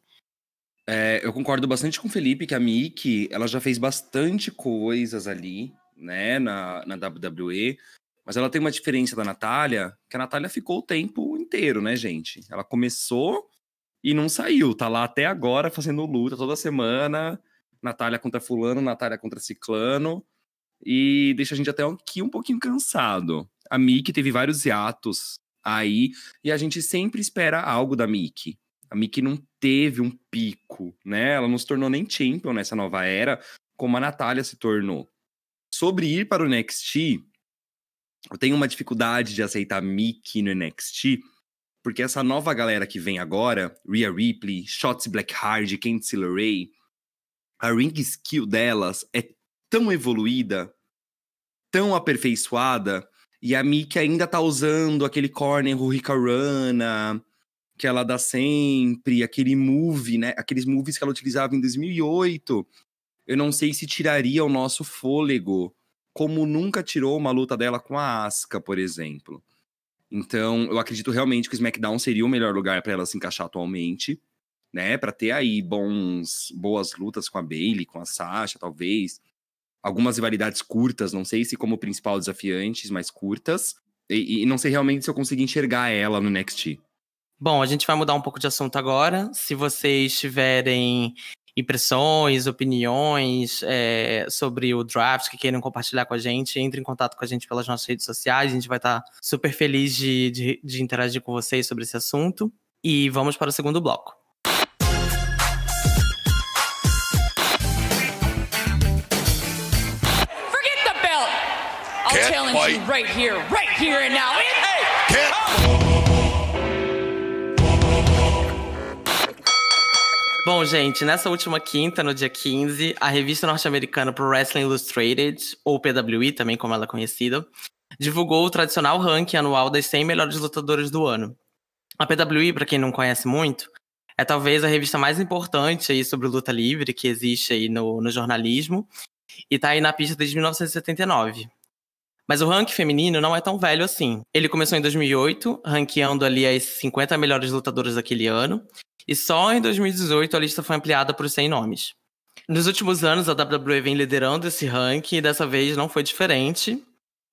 É, eu concordo bastante com o Felipe que a Mickey, ela já fez bastante coisas ali, né, na, na WWE, mas ela tem uma diferença da Natália, que a Natália ficou o tempo inteiro, né, gente? Ela começou e não saiu, tá lá até agora fazendo luta toda semana, Natália contra fulano, Natália contra ciclano, e deixa a gente até aqui um pouquinho cansado. A Mickey teve vários hiatos aí, e a gente sempre espera algo da Mickey. A Mickey não teve um pico, né? Ela não se tornou nem champion nessa nova era, como a Natália se tornou. Sobre ir para o NXT, eu tenho uma dificuldade de aceitar Mickey no NXT, porque essa nova galera que vem agora, Rhea Ripley, Shotzi Blackheart, Candice LeRae, a ring skill delas é tão evoluída, tão aperfeiçoada, e a Miki ainda tá usando aquele corner Hurricanrana, que ela dá sempre, aquele move, né? Aqueles moves que ela utilizava em 2008. Eu não sei se tiraria o nosso fôlego, como nunca tirou uma luta dela com a Asuka, por exemplo. Então, eu acredito realmente que o SmackDown seria o melhor lugar para ela se encaixar atualmente. Né? Para ter aí bons, boas lutas com a Bailey, com a Sasha, talvez. Algumas rivalidades curtas, não sei se como principal desafiantes, mas curtas. E, e não sei realmente se eu consegui enxergar ela no NXT. Bom, a gente vai mudar um pouco de assunto agora. Se vocês tiverem impressões, opiniões é, sobre o draft que queiram compartilhar com a gente, entre em contato com a gente pelas nossas redes sociais. A gente vai estar super feliz de, de, de interagir com vocês sobre esse assunto. E vamos para o segundo bloco. Challenge fight. you right here, right here and now. Can't Bom, gente, nessa última quinta, no dia 15, a revista norte-americana Pro Wrestling Illustrated, ou PWI, também como ela é conhecida, divulgou o tradicional ranking anual das 100 melhores lutadoras do ano. A PWI, para quem não conhece muito, é talvez a revista mais importante aí sobre luta livre que existe aí no, no jornalismo e tá aí na pista desde 1979. Mas o ranking feminino não é tão velho assim. Ele começou em 2008, ranqueando ali as 50 melhores lutadoras daquele ano, e só em 2018 a lista foi ampliada por 100 nomes. Nos últimos anos, a WWE vem liderando esse ranking e dessa vez não foi diferente,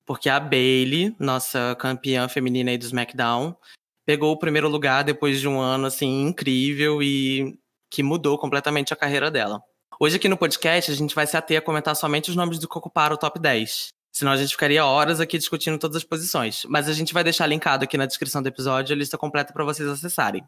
porque a Bailey, nossa campeã feminina aí do SmackDown, pegou o primeiro lugar depois de um ano assim incrível e que mudou completamente a carreira dela. Hoje aqui no podcast a gente vai se ater a comentar somente os nomes do que ocuparam o top 10. Senão a gente ficaria horas aqui discutindo todas as posições. Mas a gente vai deixar linkado aqui na descrição do episódio a lista completa para vocês acessarem.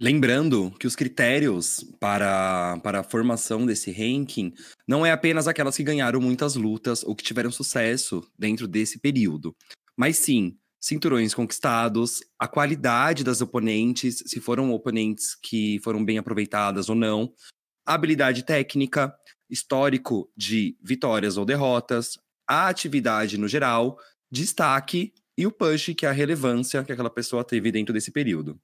Lembrando que os critérios para, para a formação desse ranking não é apenas aquelas que ganharam muitas lutas ou que tiveram sucesso dentro desse período, mas sim cinturões conquistados, a qualidade das oponentes, se foram oponentes que foram bem aproveitadas ou não, habilidade técnica, histórico de vitórias ou derrotas, a atividade no geral, destaque e o push, que é a relevância que aquela pessoa teve dentro desse período.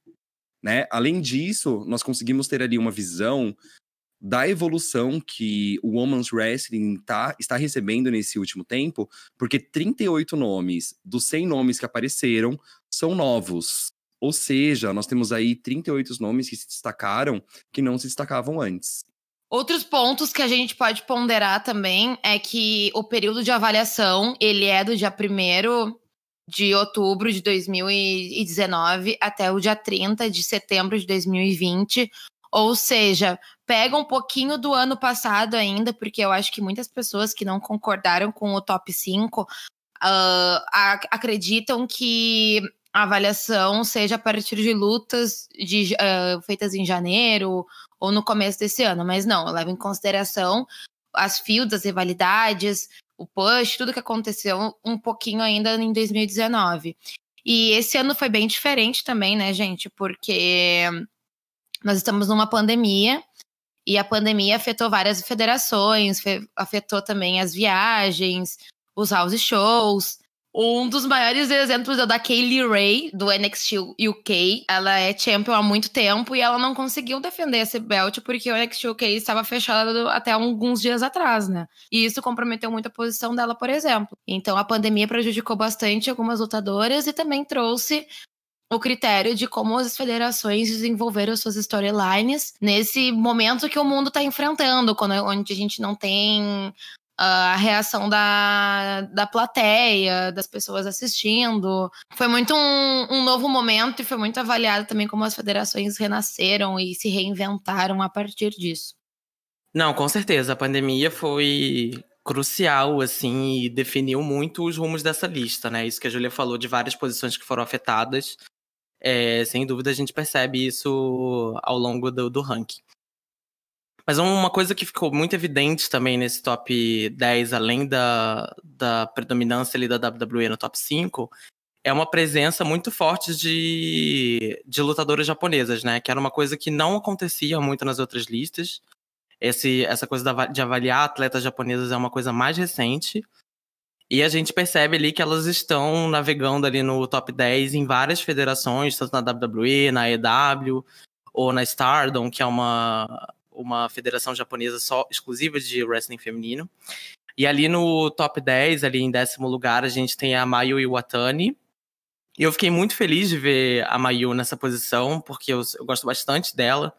Né? Além disso, nós conseguimos ter ali uma visão da evolução que o Women's Wrestling tá, está recebendo nesse último tempo, porque 38 nomes dos 100 nomes que apareceram são novos. Ou seja, nós temos aí 38 nomes que se destacaram que não se destacavam antes. Outros pontos que a gente pode ponderar também é que o período de avaliação, ele é do dia 1 de outubro de 2019 até o dia 30 de setembro de 2020. Ou seja, pega um pouquinho do ano passado ainda, porque eu acho que muitas pessoas que não concordaram com o top 5 uh, ac acreditam que a avaliação seja a partir de lutas de, uh, feitas em janeiro ou no começo desse ano, mas não, leva em consideração as fios das rivalidades, o push, tudo que aconteceu um pouquinho ainda em 2019. E esse ano foi bem diferente também, né, gente? Porque nós estamos numa pandemia e a pandemia afetou várias federações, afetou também as viagens, os house shows. Um dos maiores exemplos é da Kaylee Ray, do NXT UK. Ela é champion há muito tempo e ela não conseguiu defender esse belt porque o NXT UK estava fechado até alguns dias atrás, né? E isso comprometeu muito a posição dela, por exemplo. Então a pandemia prejudicou bastante algumas lutadoras e também trouxe o critério de como as federações desenvolveram suas storylines nesse momento que o mundo está enfrentando, quando, onde a gente não tem a reação da, da plateia, das pessoas assistindo. Foi muito um, um, novo momento e foi muito avaliado também como as federações renasceram e se reinventaram a partir disso. Não, com certeza. A pandemia foi crucial, assim, e definiu muito os rumos dessa lista, né? Isso que a Julia falou de várias posições que foram afetadas. É, sem dúvida, a gente percebe isso ao longo do, do ranking. Mas uma coisa que ficou muito evidente também nesse top 10, além da, da predominância ali da WWE no top 5, é uma presença muito forte de, de lutadoras japonesas, né? Que era uma coisa que não acontecia muito nas outras listas. Esse, essa coisa de avaliar atletas japonesas é uma coisa mais recente. E a gente percebe ali que elas estão navegando ali no top 10 em várias federações, tanto na WWE, na EW, ou na Stardom, que é uma, uma federação japonesa só exclusiva de wrestling feminino. E ali no top 10, ali em décimo lugar, a gente tem a Mayu Iwatani. E eu fiquei muito feliz de ver a Mayu nessa posição, porque eu, eu gosto bastante dela.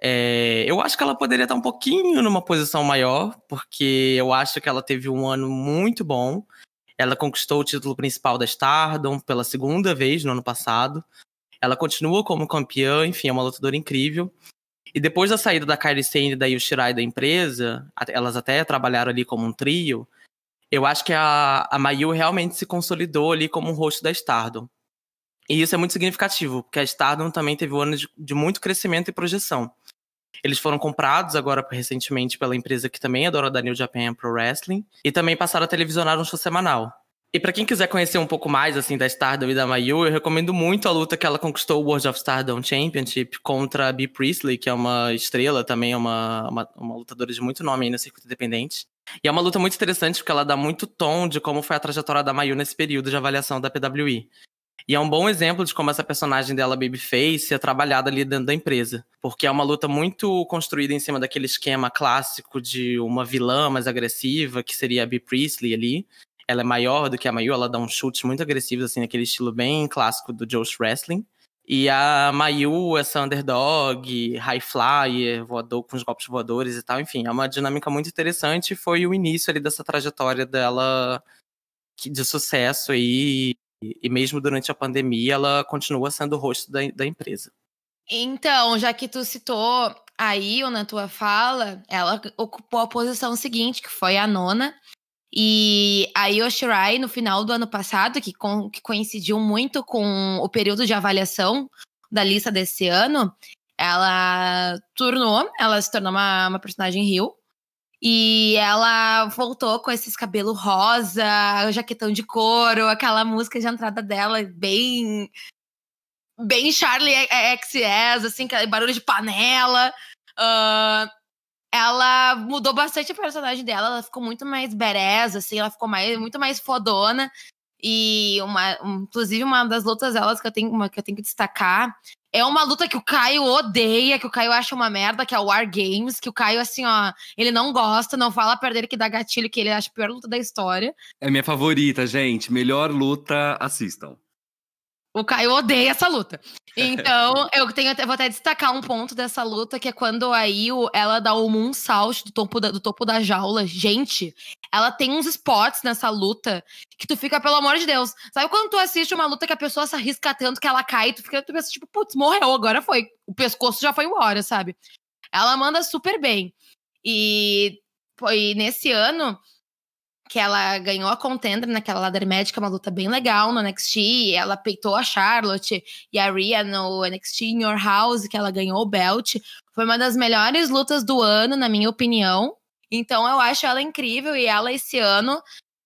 É, eu acho que ela poderia estar um pouquinho numa posição maior, porque eu acho que ela teve um ano muito bom. Ela conquistou o título principal da Stardom pela segunda vez no ano passado. Ela continua como campeã, enfim, é uma lutadora incrível. E depois da saída da Kairi Sane e da Yoshirai da empresa, elas até trabalharam ali como um trio. Eu acho que a, a Mayu realmente se consolidou ali como um rosto da Stardom. E isso é muito significativo, porque a Stardom também teve um ano de, de muito crescimento e projeção. Eles foram comprados agora recentemente pela empresa que também é dona da New Japan Pro Wrestling e também passaram a televisionar um show semanal. E para quem quiser conhecer um pouco mais assim da Stardom e da Mayu, eu recomendo muito a luta que ela conquistou o World of Stardom Championship contra a Bea Priestley, que é uma estrela, também é uma, uma, uma lutadora de muito nome aí no circuito independente. E é uma luta muito interessante porque ela dá muito tom de como foi a trajetória da Mayu nesse período de avaliação da PWI. E é um bom exemplo de como essa personagem dela, Babyface, é trabalhada ali dentro da empresa. Porque é uma luta muito construída em cima daquele esquema clássico de uma vilã mais agressiva, que seria a Bea Priestley ali. Ela é maior do que a Mayu, ela dá uns chutes muito agressivos, assim, naquele estilo bem clássico do Josh Wrestling. E a Mayu, essa underdog, high flyer, voador com os golpes voadores e tal. Enfim, é uma dinâmica muito interessante. Foi o início ali dessa trajetória dela de sucesso aí e, mesmo durante a pandemia, ela continua sendo o rosto da, da empresa. Então, já que tu citou aí na tua fala, ela ocupou a posição seguinte, que foi a nona. E a Yoshirai, no final do ano passado, que, com, que coincidiu muito com o período de avaliação da lista desse ano, ela tornou, ela se tornou uma, uma personagem Rio. E ela voltou com esses cabelos rosa, jaquetão de couro, aquela música de entrada dela bem. Bem Charlie XS, assim, barulho de panela. Uh, ela mudou bastante a personagem dela, ela ficou muito mais badass, assim, ela ficou mais, muito mais fodona. E uma, inclusive uma das lutas delas que eu tenho, uma, que eu tenho que destacar é uma luta que o Caio odeia, que o Caio acha uma merda, que é o War Games, que o Caio, assim, ó, ele não gosta, não fala ele que dá gatilho, que ele acha a pior luta da história. É minha favorita, gente. Melhor luta, assistam. O Caio odeia essa luta. Então, eu tenho até, vou até destacar um ponto dessa luta, que é quando a Io, ela dá o moonsault do topo da, do topo da jaula. Gente, ela tem uns spots nessa luta que tu fica, pelo amor de Deus. Sabe quando tu assiste uma luta que a pessoa se arrisca tanto que ela cai, tu fica, tu pensa, tipo, putz, morreu, agora foi. O pescoço já foi embora, sabe? Ela manda super bem. E, foi nesse ano, que ela ganhou a contender naquela ladder médica, uma luta bem legal no NXT. Ela peitou a Charlotte e a Rhea no NXT In Your House, que ela ganhou o belt. Foi uma das melhores lutas do ano, na minha opinião. Então eu acho ela incrível e ela esse ano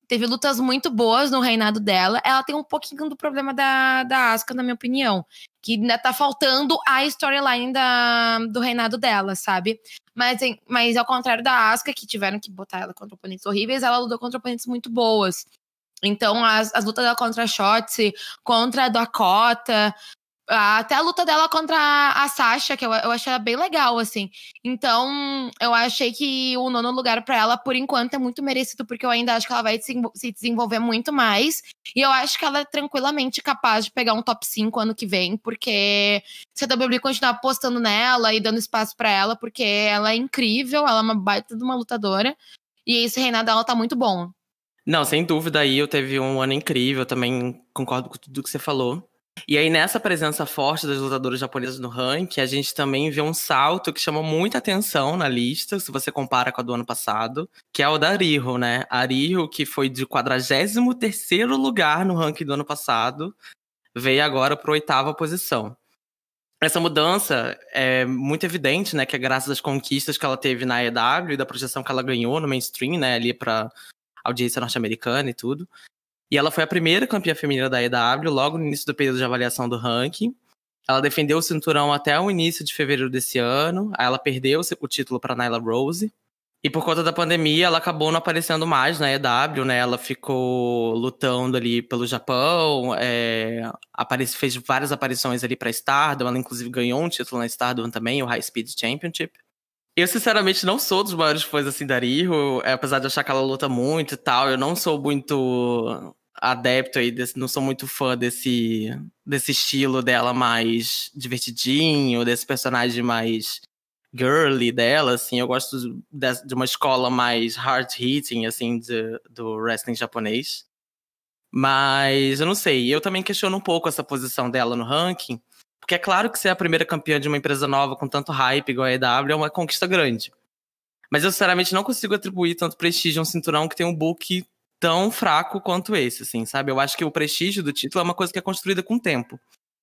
teve lutas muito boas no reinado dela. Ela tem um pouquinho do problema da, da Asuka, na minha opinião. Que ainda tá faltando a storyline da, do reinado dela, sabe? Mas, mas ao contrário da Asuka, que tiveram que botar ela contra oponentes horríveis, ela lutou contra oponentes muito boas. Então, as, as lutas dela contra a Shotzi, contra a Dakota, até a luta dela contra a Sasha, que eu, eu achei ela bem legal, assim. Então, eu achei que o nono lugar para ela, por enquanto, é muito merecido, porque eu ainda acho que ela vai se desenvolver muito mais. E eu acho que ela é tranquilamente capaz de pegar um top 5 ano que vem, porque se a WWE continuar apostando nela e dando espaço para ela, porque ela é incrível, ela é uma baita de uma lutadora. E esse reinado dela tá muito bom. Não, sem dúvida aí, eu teve um ano incrível, também concordo com tudo que você falou. E aí, nessa presença forte das lutadoras japonesas no ranking, a gente também vê um salto que chama muita atenção na lista, se você compara com a do ano passado, que é o da Riho, né? A que foi de 43º lugar no ranking do ano passado, veio agora para oitava posição. Essa mudança é muito evidente, né, que é graças às conquistas que ela teve na EW e da projeção que ela ganhou no mainstream, né, ali para audiência norte-americana e tudo. E ela foi a primeira campeã feminina da EW, logo no início do período de avaliação do ranking. Ela defendeu o cinturão até o início de fevereiro desse ano. Aí ela perdeu o título para Nyla Rose. E por conta da pandemia, ela acabou não aparecendo mais na EW, né? Ela ficou lutando ali pelo Japão, é, fez várias aparições ali para Stardom. Ela inclusive ganhou um título na Stardom também, o High Speed Championship. Eu, sinceramente, não sou dos maiores fãs assim da Riho, é, apesar de achar que ela luta muito e tal. Eu não sou muito adepto aí, desse, não sou muito fã desse, desse estilo dela mais divertidinho, desse personagem mais girly dela, assim, eu gosto de, de uma escola mais hard-hitting, assim, de, do wrestling japonês. Mas eu não sei, eu também questiono um pouco essa posição dela no ranking, porque é claro que ser a primeira campeã de uma empresa nova com tanto hype igual a EW é uma conquista grande. Mas eu sinceramente não consigo atribuir tanto prestígio a um cinturão que tem um book tão fraco quanto esse, assim, sabe? Eu acho que o prestígio do título é uma coisa que é construída com o tempo.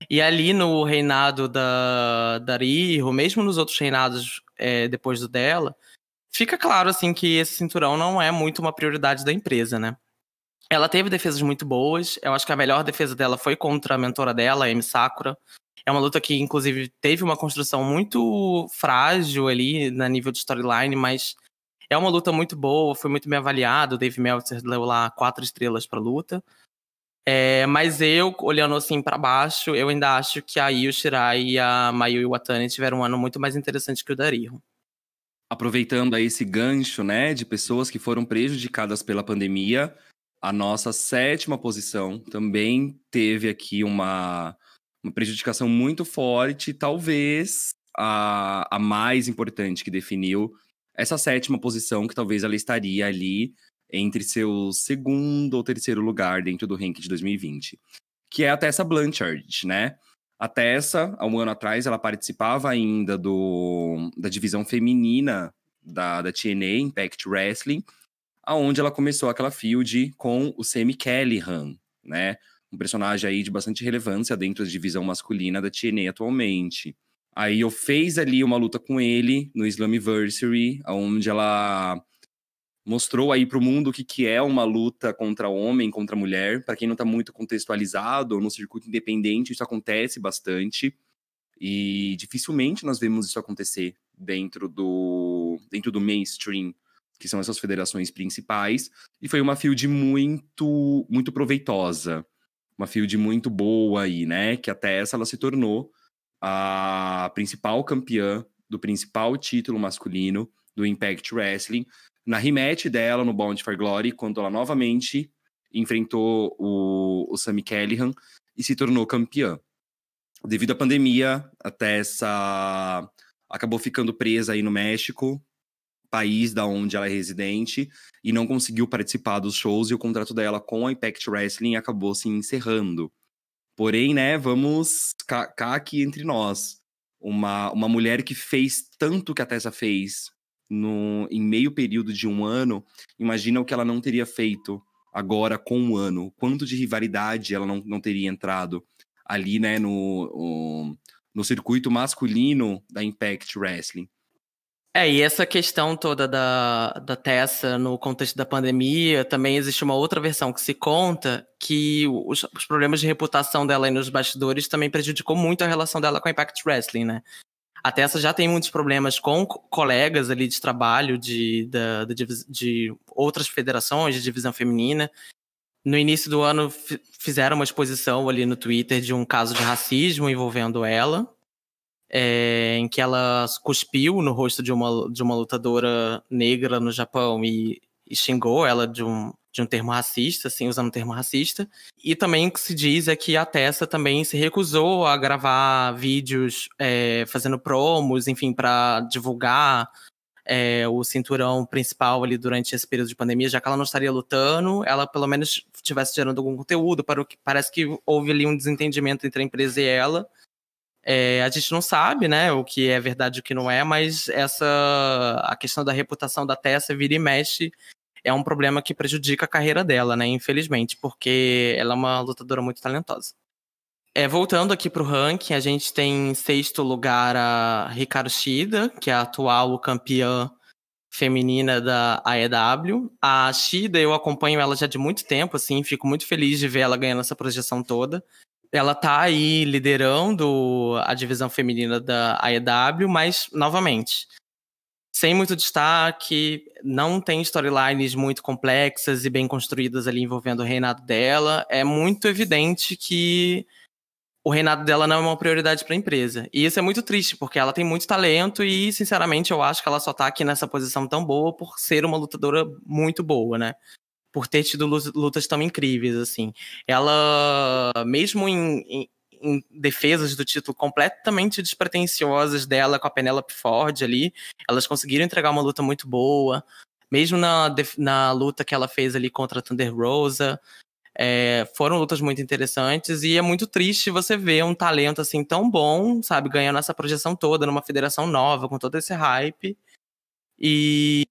E ali no reinado da, da Riho, mesmo nos outros reinados é, depois do dela, fica claro, assim, que esse cinturão não é muito uma prioridade da empresa, né? Ela teve defesas muito boas. Eu acho que a melhor defesa dela foi contra a mentora dela, a Amy Sakura. É uma luta que, inclusive, teve uma construção muito frágil ali na nível de storyline, mas é uma luta muito boa, foi muito bem avaliado. O Dave Meltzer deu lá quatro estrelas pra luta. É, mas eu, olhando assim para baixo, eu ainda acho que a Io Shirai e a Mayu Iwatani tiveram um ano muito mais interessante que o da Riho. Aproveitando aí esse gancho, né, de pessoas que foram prejudicadas pela pandemia, a nossa sétima posição também teve aqui uma, uma prejudicação muito forte, talvez a, a mais importante que definiu essa sétima posição, que talvez ela estaria ali entre seu segundo ou terceiro lugar dentro do ranking de 2020, que é a Tessa Blanchard, né? A Tessa, há um ano atrás, ela participava ainda do, da divisão feminina da, da TNA, Impact Wrestling, aonde ela começou aquela field com o Sammy Callahan, né? Um personagem aí de bastante relevância dentro da divisão masculina da TNA atualmente. Aí eu fez ali uma luta com ele no Slammiversary, onde ela mostrou aí para o mundo o que, que é uma luta contra homem, contra mulher. Para quem não está muito contextualizado, no circuito independente isso acontece bastante. E dificilmente nós vemos isso acontecer dentro do, dentro do mainstream, que são essas federações principais. E foi uma field muito, muito proveitosa. Uma field muito boa aí, né? Que até essa ela se tornou a principal campeã do principal título masculino do Impact Wrestling, na rematch dela no Bound for Glory, quando ela novamente enfrentou o, o Sammy Callahan e se tornou campeã. Devido à pandemia, a Tessa acabou ficando presa aí no México, país da onde ela é residente, e não conseguiu participar dos shows e o contrato dela com a Impact Wrestling acabou se encerrando. Porém, né, vamos cá, cá aqui entre nós. Uma, uma mulher que fez tanto que a Tessa fez no, em meio período de um ano, imagina o que ela não teria feito agora com um ano. Quanto de rivalidade ela não, não teria entrado ali, né, no, no circuito masculino da Impact Wrestling. É, e essa questão toda da, da Tessa no contexto da pandemia, também existe uma outra versão que se conta que os, os problemas de reputação dela aí nos bastidores também prejudicou muito a relação dela com a Impact Wrestling, né? A Tessa já tem muitos problemas com colegas ali de trabalho de, de, de, de outras federações de divisão feminina. No início do ano fizeram uma exposição ali no Twitter de um caso de racismo envolvendo ela, é, em que ela cuspiu no rosto de uma, de uma lutadora negra no Japão e, e xingou ela de um, de um termo racista, assim, usando um termo racista. E também o que se diz é que a Tessa também se recusou a gravar vídeos é, fazendo promos, enfim, para divulgar é, o cinturão principal ali durante esse período de pandemia, já que ela não estaria lutando, ela pelo menos estivesse gerando algum conteúdo, para o que parece que houve ali um desentendimento entre a empresa e ela. É, a gente não sabe, né, o que é verdade e o que não é, mas essa a questão da reputação da Tessa vira e mexe é um problema que prejudica a carreira dela, né? Infelizmente, porque ela é uma lutadora muito talentosa. É, voltando aqui para o ranking, a gente tem em sexto lugar a Ricardo Shida, que é a atual campeã feminina da AEW. A Shida, eu acompanho ela já de muito tempo, assim, fico muito feliz de ver ela ganhando essa projeção toda. Ela tá aí liderando a divisão feminina da AEW, mas, novamente, sem muito destaque, não tem storylines muito complexas e bem construídas ali envolvendo o reinado dela. É muito evidente que o reinado dela não é uma prioridade para a empresa. E isso é muito triste, porque ela tem muito talento e, sinceramente, eu acho que ela só tá aqui nessa posição tão boa por ser uma lutadora muito boa, né? Por ter tido lutas tão incríveis, assim. Ela, mesmo em, em em defesas do título completamente despretensiosas dela com a Penelope Ford ali. Elas conseguiram entregar uma luta muito boa. Mesmo na, na luta que ela fez ali contra a Thunder Rosa. É, foram lutas muito interessantes e é muito triste você ver um talento assim tão bom, sabe, ganhando essa projeção toda numa federação nova, com todo esse hype. E,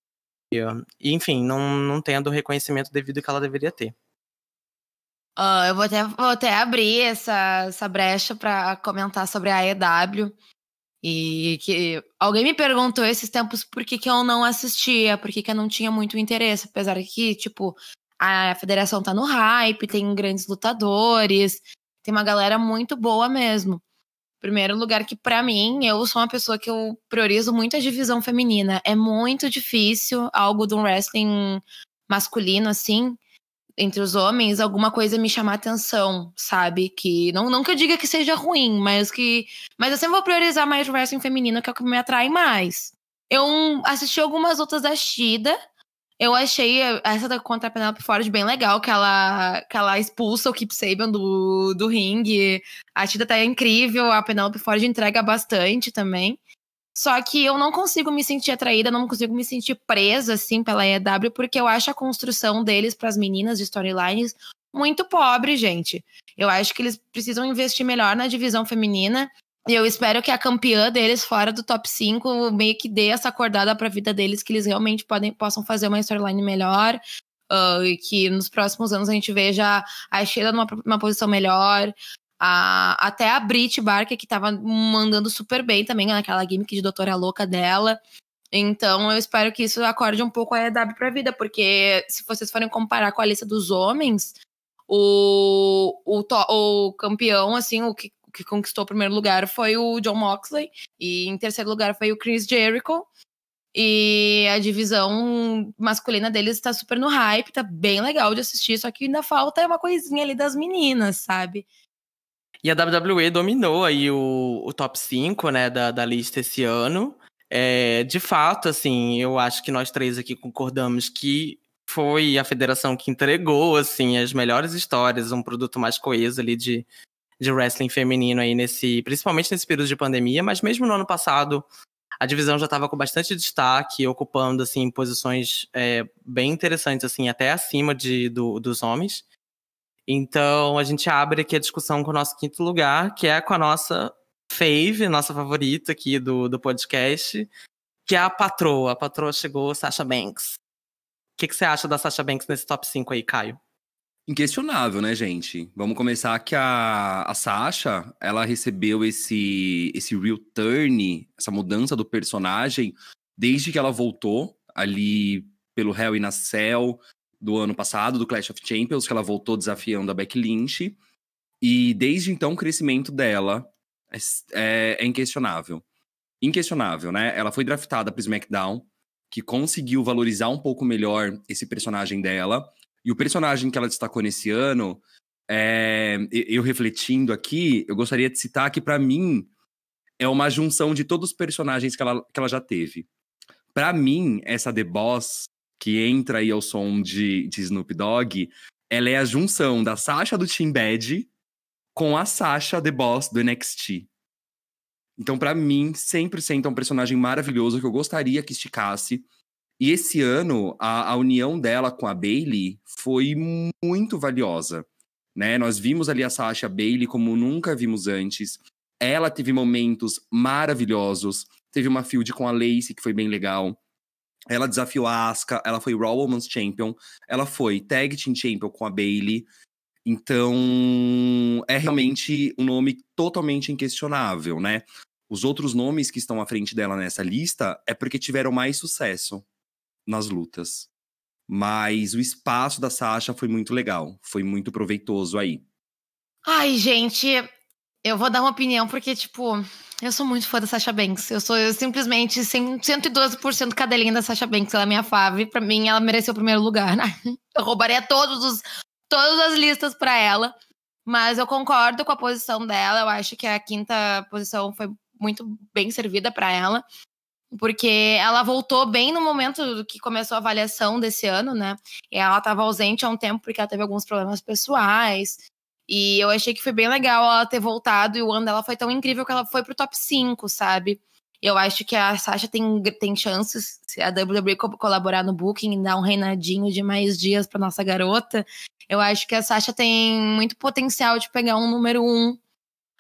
e enfim, não, não tendo o reconhecimento devido que ela deveria ter. Uh, eu vou até, vou até abrir essa, essa brecha para comentar sobre a AEW. E que alguém me perguntou esses tempos por que, que eu não assistia, por que, que eu não tinha muito interesse, apesar que, tipo, a federação tá no hype, tem grandes lutadores, tem uma galera muito boa mesmo. Primeiro lugar que para mim, eu sou uma pessoa que eu priorizo muito a divisão feminina. É muito difícil algo de um wrestling masculino assim, entre os homens, alguma coisa me chamar atenção, sabe? Que não, não que eu diga que seja ruim, mas que. Mas eu sempre vou priorizar mais o wrestling feminino, que é o que me atrai mais. Eu assisti algumas lutas da Shida. Eu achei essa da contra a Penelope Ford bem legal, que ela, que ela expulsa o Keep Sabian do, do ringue. A Shida tá incrível, a Penelope Ford entrega bastante também. Só que eu não consigo me sentir atraída, não consigo me sentir presa, assim, pela EW, porque eu acho a construção deles para as meninas de storylines muito pobre, gente. Eu acho que eles precisam investir melhor na divisão feminina. E eu espero que a campeã deles, fora do top 5, meio que dê essa acordada pra vida deles, que eles realmente podem, possam fazer uma storyline melhor. Uh, e que nos próximos anos a gente veja a Sheila numa, posição melhor, a, até a Brit Barker, que tava mandando super bem também naquela gimmick de Doutora Louca dela. Então eu espero que isso acorde um pouco a EW pra vida, porque se vocês forem comparar com a lista dos homens, o, o, o campeão, assim, o que, que conquistou o primeiro lugar foi o John Moxley, e em terceiro lugar foi o Chris Jericho. E a divisão masculina deles tá super no hype, tá bem legal de assistir, só que ainda falta uma coisinha ali das meninas, sabe? E a WWE dominou aí o, o top 5, né, da, da lista esse ano. É, de fato, assim, eu acho que nós três aqui concordamos que foi a federação que entregou, assim, as melhores histórias, um produto mais coeso ali de, de wrestling feminino aí nesse, principalmente nesse período de pandemia, mas mesmo no ano passado a divisão já estava com bastante destaque, ocupando assim posições é, bem interessantes, assim, até acima de, do, dos homens. Então, a gente abre aqui a discussão com o nosso quinto lugar, que é com a nossa fave, nossa favorita aqui do, do podcast, que é a patroa. A patroa chegou, Sasha Banks. O que, que você acha da Sasha Banks nesse top 5 aí, Caio? Inquestionável, né, gente? Vamos começar que a, a Sasha, ela recebeu esse, esse real turn, essa mudança do personagem, desde que ela voltou ali pelo Hell in a Cell, do ano passado, do Clash of Champions, que ela voltou desafiando a Becky Lynch. E desde então o crescimento dela é, é, é inquestionável. Inquestionável, né? Ela foi draftada para SmackDown, que conseguiu valorizar um pouco melhor esse personagem dela. E o personagem que ela destacou nesse ano, é, eu refletindo aqui, eu gostaria de citar que, para mim, é uma junção de todos os personagens que ela, que ela já teve. Para mim, essa The Boss que entra aí ao som de, de Snoop Dogg, ela é a junção da Sasha do Team Bad com a Sasha, The Boss, do NXT. Então, para mim, 100% é um personagem maravilhoso que eu gostaria que esticasse. E esse ano, a, a união dela com a Bailey foi muito valiosa. Né? Nós vimos ali a Sasha Bailey como nunca vimos antes. Ela teve momentos maravilhosos. Teve uma field com a Lacey que foi bem legal. Ela desafiou a Asuka, ela foi Raw Women's Champion, ela foi Tag Team Champion com a Bailey. Então, é realmente um nome totalmente inquestionável, né? Os outros nomes que estão à frente dela nessa lista é porque tiveram mais sucesso nas lutas. Mas o espaço da Sasha foi muito legal, foi muito proveitoso aí. Ai, gente, eu vou dar uma opinião porque, tipo, eu sou muito fã da Sasha Banks. Eu sou eu simplesmente 112% cadelinha da Sasha Banks. Ela é minha fave. Pra mim, ela mereceu o primeiro lugar. Né? Eu roubaria todos os, todas as listas pra ela. Mas eu concordo com a posição dela. Eu acho que a quinta posição foi muito bem servida para ela. Porque ela voltou bem no momento que começou a avaliação desse ano, né? E ela estava ausente há um tempo porque ela teve alguns problemas pessoais. E eu achei que foi bem legal ela ter voltado e o ano dela foi tão incrível que ela foi pro top 5, sabe? Eu acho que a Sasha tem, tem chances, se a WWE co colaborar no booking e dar um reinadinho de mais dias pra nossa garota, eu acho que a Sasha tem muito potencial de pegar um número um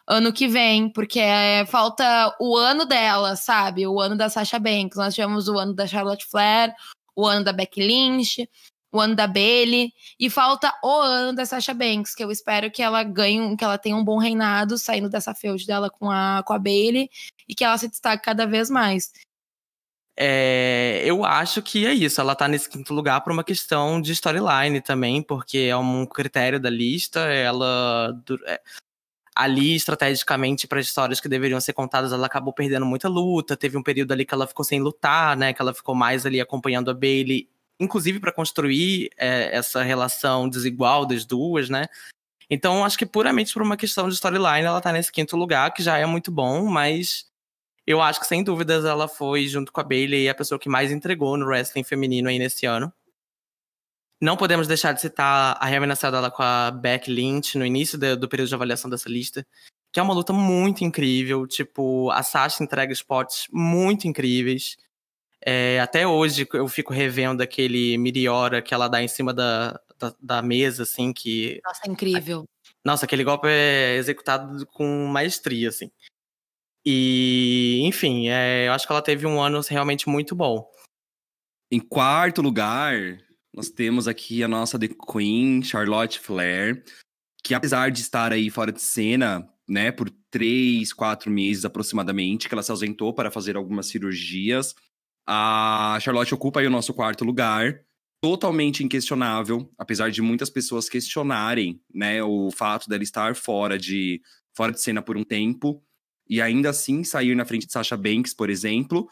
ano que vem, porque é, falta o ano dela, sabe? O ano da Sasha Banks. Nós tivemos o ano da Charlotte Flair, o ano da Becky Lynch, o ano da Bailey, e falta o ano da Sasha Banks, que eu espero que ela ganhe, que ela tenha um bom reinado saindo dessa feud dela com a, com a Bailey e que ela se destaque cada vez mais. É, eu acho que é isso. Ela tá nesse quinto lugar por uma questão de storyline também, porque é um critério da lista. Ela. Ali, estrategicamente, para histórias que deveriam ser contadas, ela acabou perdendo muita luta. Teve um período ali que ela ficou sem lutar, né? Que ela ficou mais ali acompanhando a Bailey, inclusive para construir é, essa relação desigual das duas, né? Então, acho que puramente por uma questão de storyline, ela tá nesse quinto lugar, que já é muito bom, mas eu acho que sem dúvidas ela foi, junto com a Bailey, a pessoa que mais entregou no wrestling feminino aí nesse ano. Não podemos deixar de citar a reaminação dela com a Beck Lynch no início do, do, período de avaliação dessa lista, que é uma luta muito incrível. Tipo, a Sasha entrega spots muito incríveis. É, até hoje eu fico revendo aquele Miriora que ela dá em cima da, da, da mesa, assim, que. Nossa, é incrível. Nossa, aquele golpe é executado com maestria, assim. E, enfim, é, eu acho que ela teve um ano realmente muito bom. Em quarto lugar, nós temos aqui a nossa The Queen, Charlotte Flair, que apesar de estar aí fora de cena, né, por três, quatro meses aproximadamente, que ela se ausentou para fazer algumas cirurgias, a Charlotte ocupa aí o nosso quarto lugar, totalmente inquestionável, apesar de muitas pessoas questionarem, né, o fato dela estar fora de, fora de cena por um tempo, e ainda assim sair na frente de Sasha Banks, por exemplo.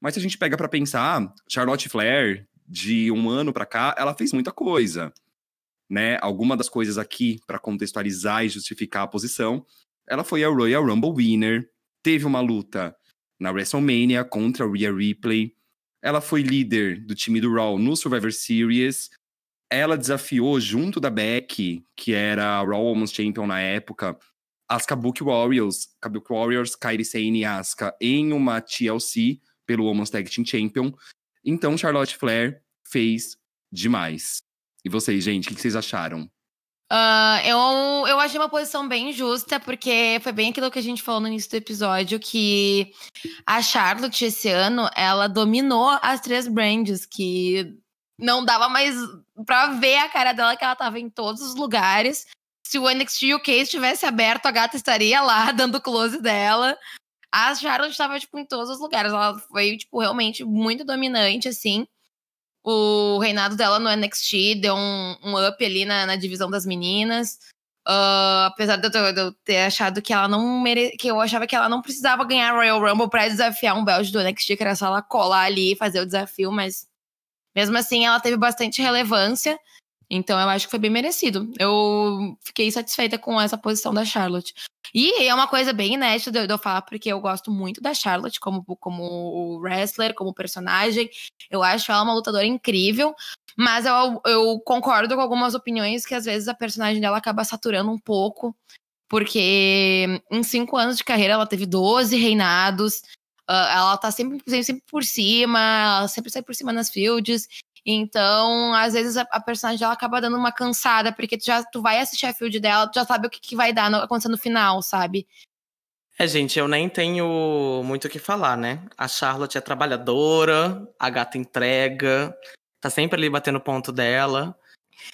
Mas se a gente pega para pensar, Charlotte Flair de um ano para cá, ela fez muita coisa. Né? Alguma das coisas aqui, para contextualizar e justificar a posição, ela foi a Royal Rumble Winner, teve uma luta na WrestleMania contra a Rhea Ripley, ela foi líder do time do Raw no Survivor Series, ela desafiou junto da Becky, que era a Raw Women's Champion na época, as Kabuki Warriors, Kabuki Warriors, Kairi Sane e Asuka em uma TLC pelo Women's Tag Team Champion. Então, Charlotte Flair fez demais. E vocês, gente, o que vocês acharam? Uh, eu, eu achei uma posição bem justa, porque foi bem aquilo que a gente falou no início do episódio, que a Charlotte, esse ano, ela dominou as três brands, que não dava mais pra ver a cara dela, que ela tava em todos os lugares. Se o NXT UK estivesse aberto, a gata estaria lá, dando close dela. A Charlotte estava, tipo, em todos os lugares. Ela foi, tipo, realmente muito dominante, assim. O reinado dela no NXT deu um, um up ali na, na, divisão das meninas. Uh, apesar de eu, de eu, ter achado que ela não mere... que eu achava que ela não precisava ganhar Royal Rumble para desafiar um belt do NXT, que era só ela colar ali e fazer o desafio, mas mesmo assim ela teve bastante relevância. Então eu acho que foi bem merecido. Eu fiquei satisfeita com essa posição da Charlotte. E é uma coisa bem inédita de eu falar, porque eu gosto muito da Charlotte como, como wrestler, como personagem. Eu acho ela uma lutadora incrível. Mas eu, eu concordo com algumas opiniões que às vezes a personagem dela acaba saturando um pouco. Porque em cinco anos de carreira ela teve 12 reinados. Uh, ela tá sempre, sempre por cima, ela sempre sai por cima nas fields. Então, às vezes a, personagem dela acaba dando uma cansada, porque tu já tu vai assistir a field dela, tu já sabe o que, que vai dar no, acontecer no final, sabe? É, gente, eu nem tenho muito o que falar, né? A Charlotte é trabalhadora, a gata entrega, tá sempre ali batendo ponto dela.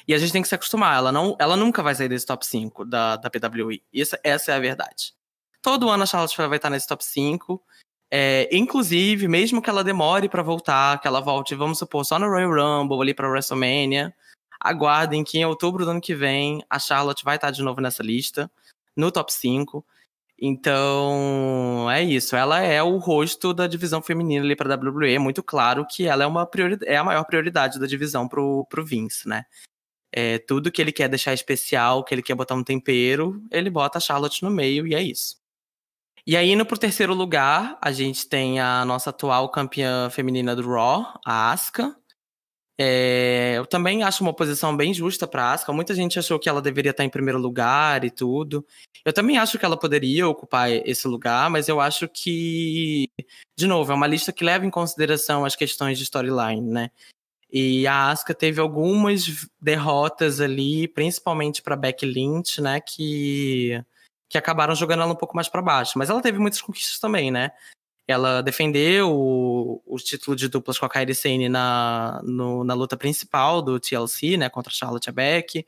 E a gente tem que se acostumar, ela, não, ela nunca vai sair desse top 5 da, da PWI. Isso, essa é a verdade. Todo ano a Charlotte vai estar nesse top 5. É, inclusive, mesmo que ela demore para voltar, que ela volte, vamos supor, só no Royal Rumble, ali pra WrestleMania, aguardem que em outubro do ano que vem a Charlotte vai estar de novo nessa lista, no top 5. Então, é isso. Ela é o rosto da divisão feminina ali pra WWE. É muito claro que ela é, uma é a maior prioridade da divisão pro, pro Vince, né? É, tudo que ele quer deixar especial, que ele quer botar um tempero, ele bota a Charlotte no meio e é isso. E aí, indo pro terceiro lugar, a gente tem a nossa atual campeã feminina do Raw, a Asuka. É, eu também acho uma posição bem justa para Asuka. Muita gente achou que ela deveria estar em primeiro lugar e tudo. Eu também acho que ela poderia ocupar esse lugar, mas eu acho que, de novo, é uma lista que leva em consideração as questões de storyline, né? E a Asuka teve algumas derrotas ali, principalmente para Becky Lynch, né, que que acabaram jogando ela um pouco mais para baixo. Mas ela teve muitas conquistas também, né? Ela defendeu o, o título de duplas com a Kairi Sane na, no, na luta principal do TLC, né, contra Charlotte Beck.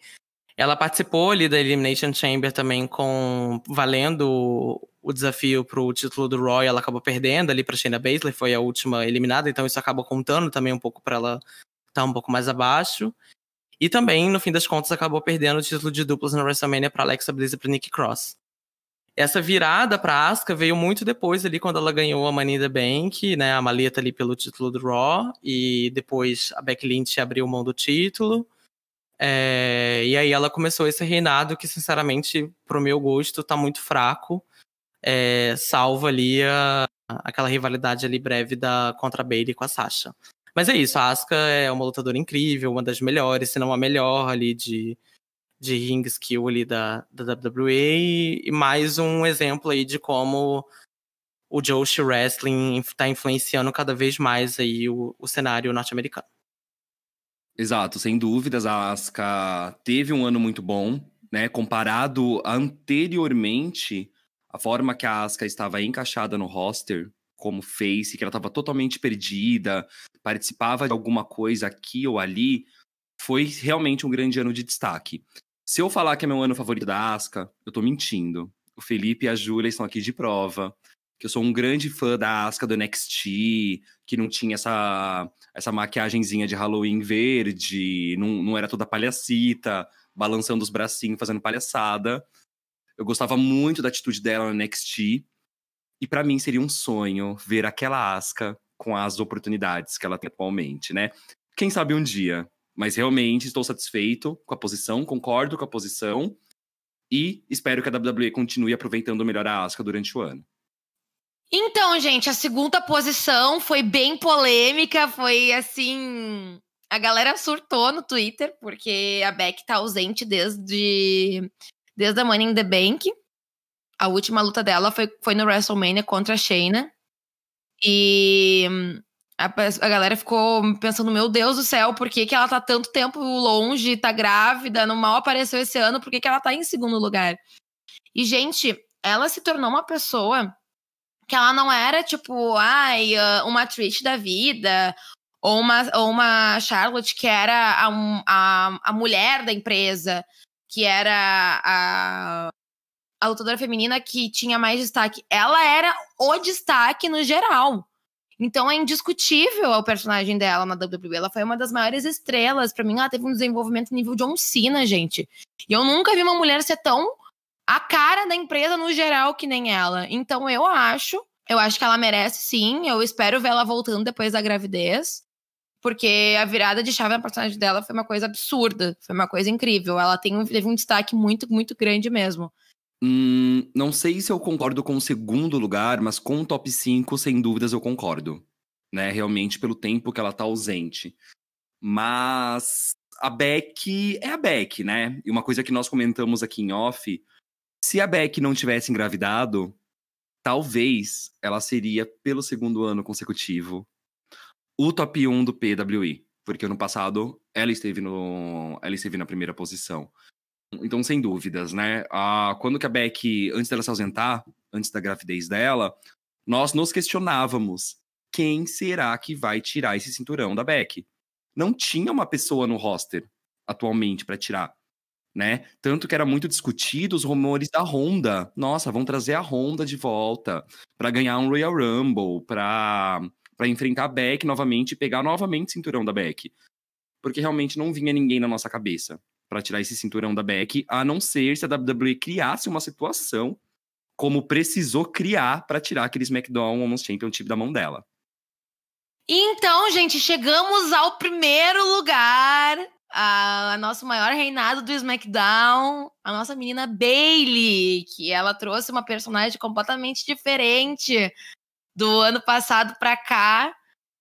Ela participou ali da Elimination Chamber também com valendo o desafio para o título do Roy, ela acabou perdendo ali para Shayna Baszler, foi a última eliminada, então isso acaba contando também um pouco para ela estar tá um pouco mais abaixo. E também, no fim das contas, acabou perdendo o título de duplas na WrestleMania para Alexa Bliss e para Nikki Cross. Essa virada para Asuka veio muito depois ali quando ela ganhou a Money in the Bank, né, a maleta ali pelo título do Raw e depois a Becky Lynch abriu mão do título. É, e aí ela começou esse reinado que sinceramente pro meu gosto tá muito fraco. É, salvo ali a, aquela rivalidade ali breve da contra a Bailey com a Sasha. Mas é isso, a Asuka é uma lutadora incrível, uma das melhores, se não a melhor ali de de ring skill ali da, da WWE e mais um exemplo aí de como o Joshi Wrestling está influenciando cada vez mais aí o, o cenário norte-americano. Exato, sem dúvidas, a Asuka teve um ano muito bom, né? Comparado anteriormente, a forma que a Asuka estava encaixada no roster como face, que ela estava totalmente perdida, participava de alguma coisa aqui ou ali, foi realmente um grande ano de destaque. Se eu falar que é meu ano favorito da Asca, eu tô mentindo. O Felipe e a Júlia estão aqui de prova. Que eu sou um grande fã da Asca do NXT, que não tinha essa, essa maquiagemzinha de Halloween verde, não, não era toda palhacita, balançando os bracinhos, fazendo palhaçada. Eu gostava muito da atitude dela no NXT. E para mim seria um sonho ver aquela Asca com as oportunidades que ela tem atualmente, né? Quem sabe um dia mas realmente estou satisfeito com a posição, concordo com a posição e espero que a WWE continue aproveitando melhor a Asuka durante o ano. Então, gente, a segunda posição foi bem polêmica, foi assim, a galera surtou no Twitter porque a Beck tá ausente desde desde a Money in the Bank. A última luta dela foi, foi no WrestleMania contra a Shayna. E a, a, galera ficou pensando, meu Deus do céu, por que, que ela tá tanto tempo longe, tá grávida, não mal apareceu esse ano, por que, que ela tá em segundo lugar? E, gente, ela se tornou uma pessoa que ela não era, tipo, ai, ah, uma Trish da vida, ou uma, ou uma Charlotte que era a, a, a mulher da empresa, que era a, a lutadora feminina que tinha mais destaque. Ela era o destaque no geral. Então é indiscutível o personagem dela na WWE. Ela foi uma das maiores estrelas. Para mim, ela teve um desenvolvimento nível John Cena, gente. E eu nunca vi uma mulher ser tão a cara da empresa no geral que nem ela. Então eu acho, eu acho que ela merece sim. Eu espero ver ela voltando depois da gravidez. Porque a virada de chave na personagem dela foi uma coisa absurda, foi uma coisa incrível. Ela tem, teve um destaque muito, muito grande mesmo. Hum, não sei se eu concordo com o segundo lugar, mas com o top 5, sem dúvidas, eu concordo. Né? Realmente, pelo tempo que ela tá ausente. Mas a Beck é a Beck, né? E uma coisa que nós comentamos aqui em off: se a Beck não tivesse engravidado, talvez ela seria, pelo segundo ano consecutivo, o top 1 do PWI. Porque ano passado ela esteve, no, ela esteve na primeira posição. Então, sem dúvidas, né? Ah, quando que a Beck, antes dela se ausentar, antes da gravidez dela, nós nos questionávamos quem será que vai tirar esse cinturão da Beck. Não tinha uma pessoa no roster atualmente para tirar, né? Tanto que era muito discutido os rumores da Honda. Nossa, vão trazer a Honda de volta para ganhar um Royal Rumble, para para enfrentar a Beck novamente e pegar novamente o cinturão da Beck. Porque realmente não vinha ninguém na nossa cabeça para tirar esse cinturão da Beck, a não ser se a WWE criasse uma situação como precisou criar para tirar aquele SmackDown Women's Championship da mão dela. Então, gente, chegamos ao primeiro lugar, a, a, nosso maior reinado do SmackDown, a nossa menina Bailey, que ela trouxe uma personagem completamente diferente do ano passado para cá.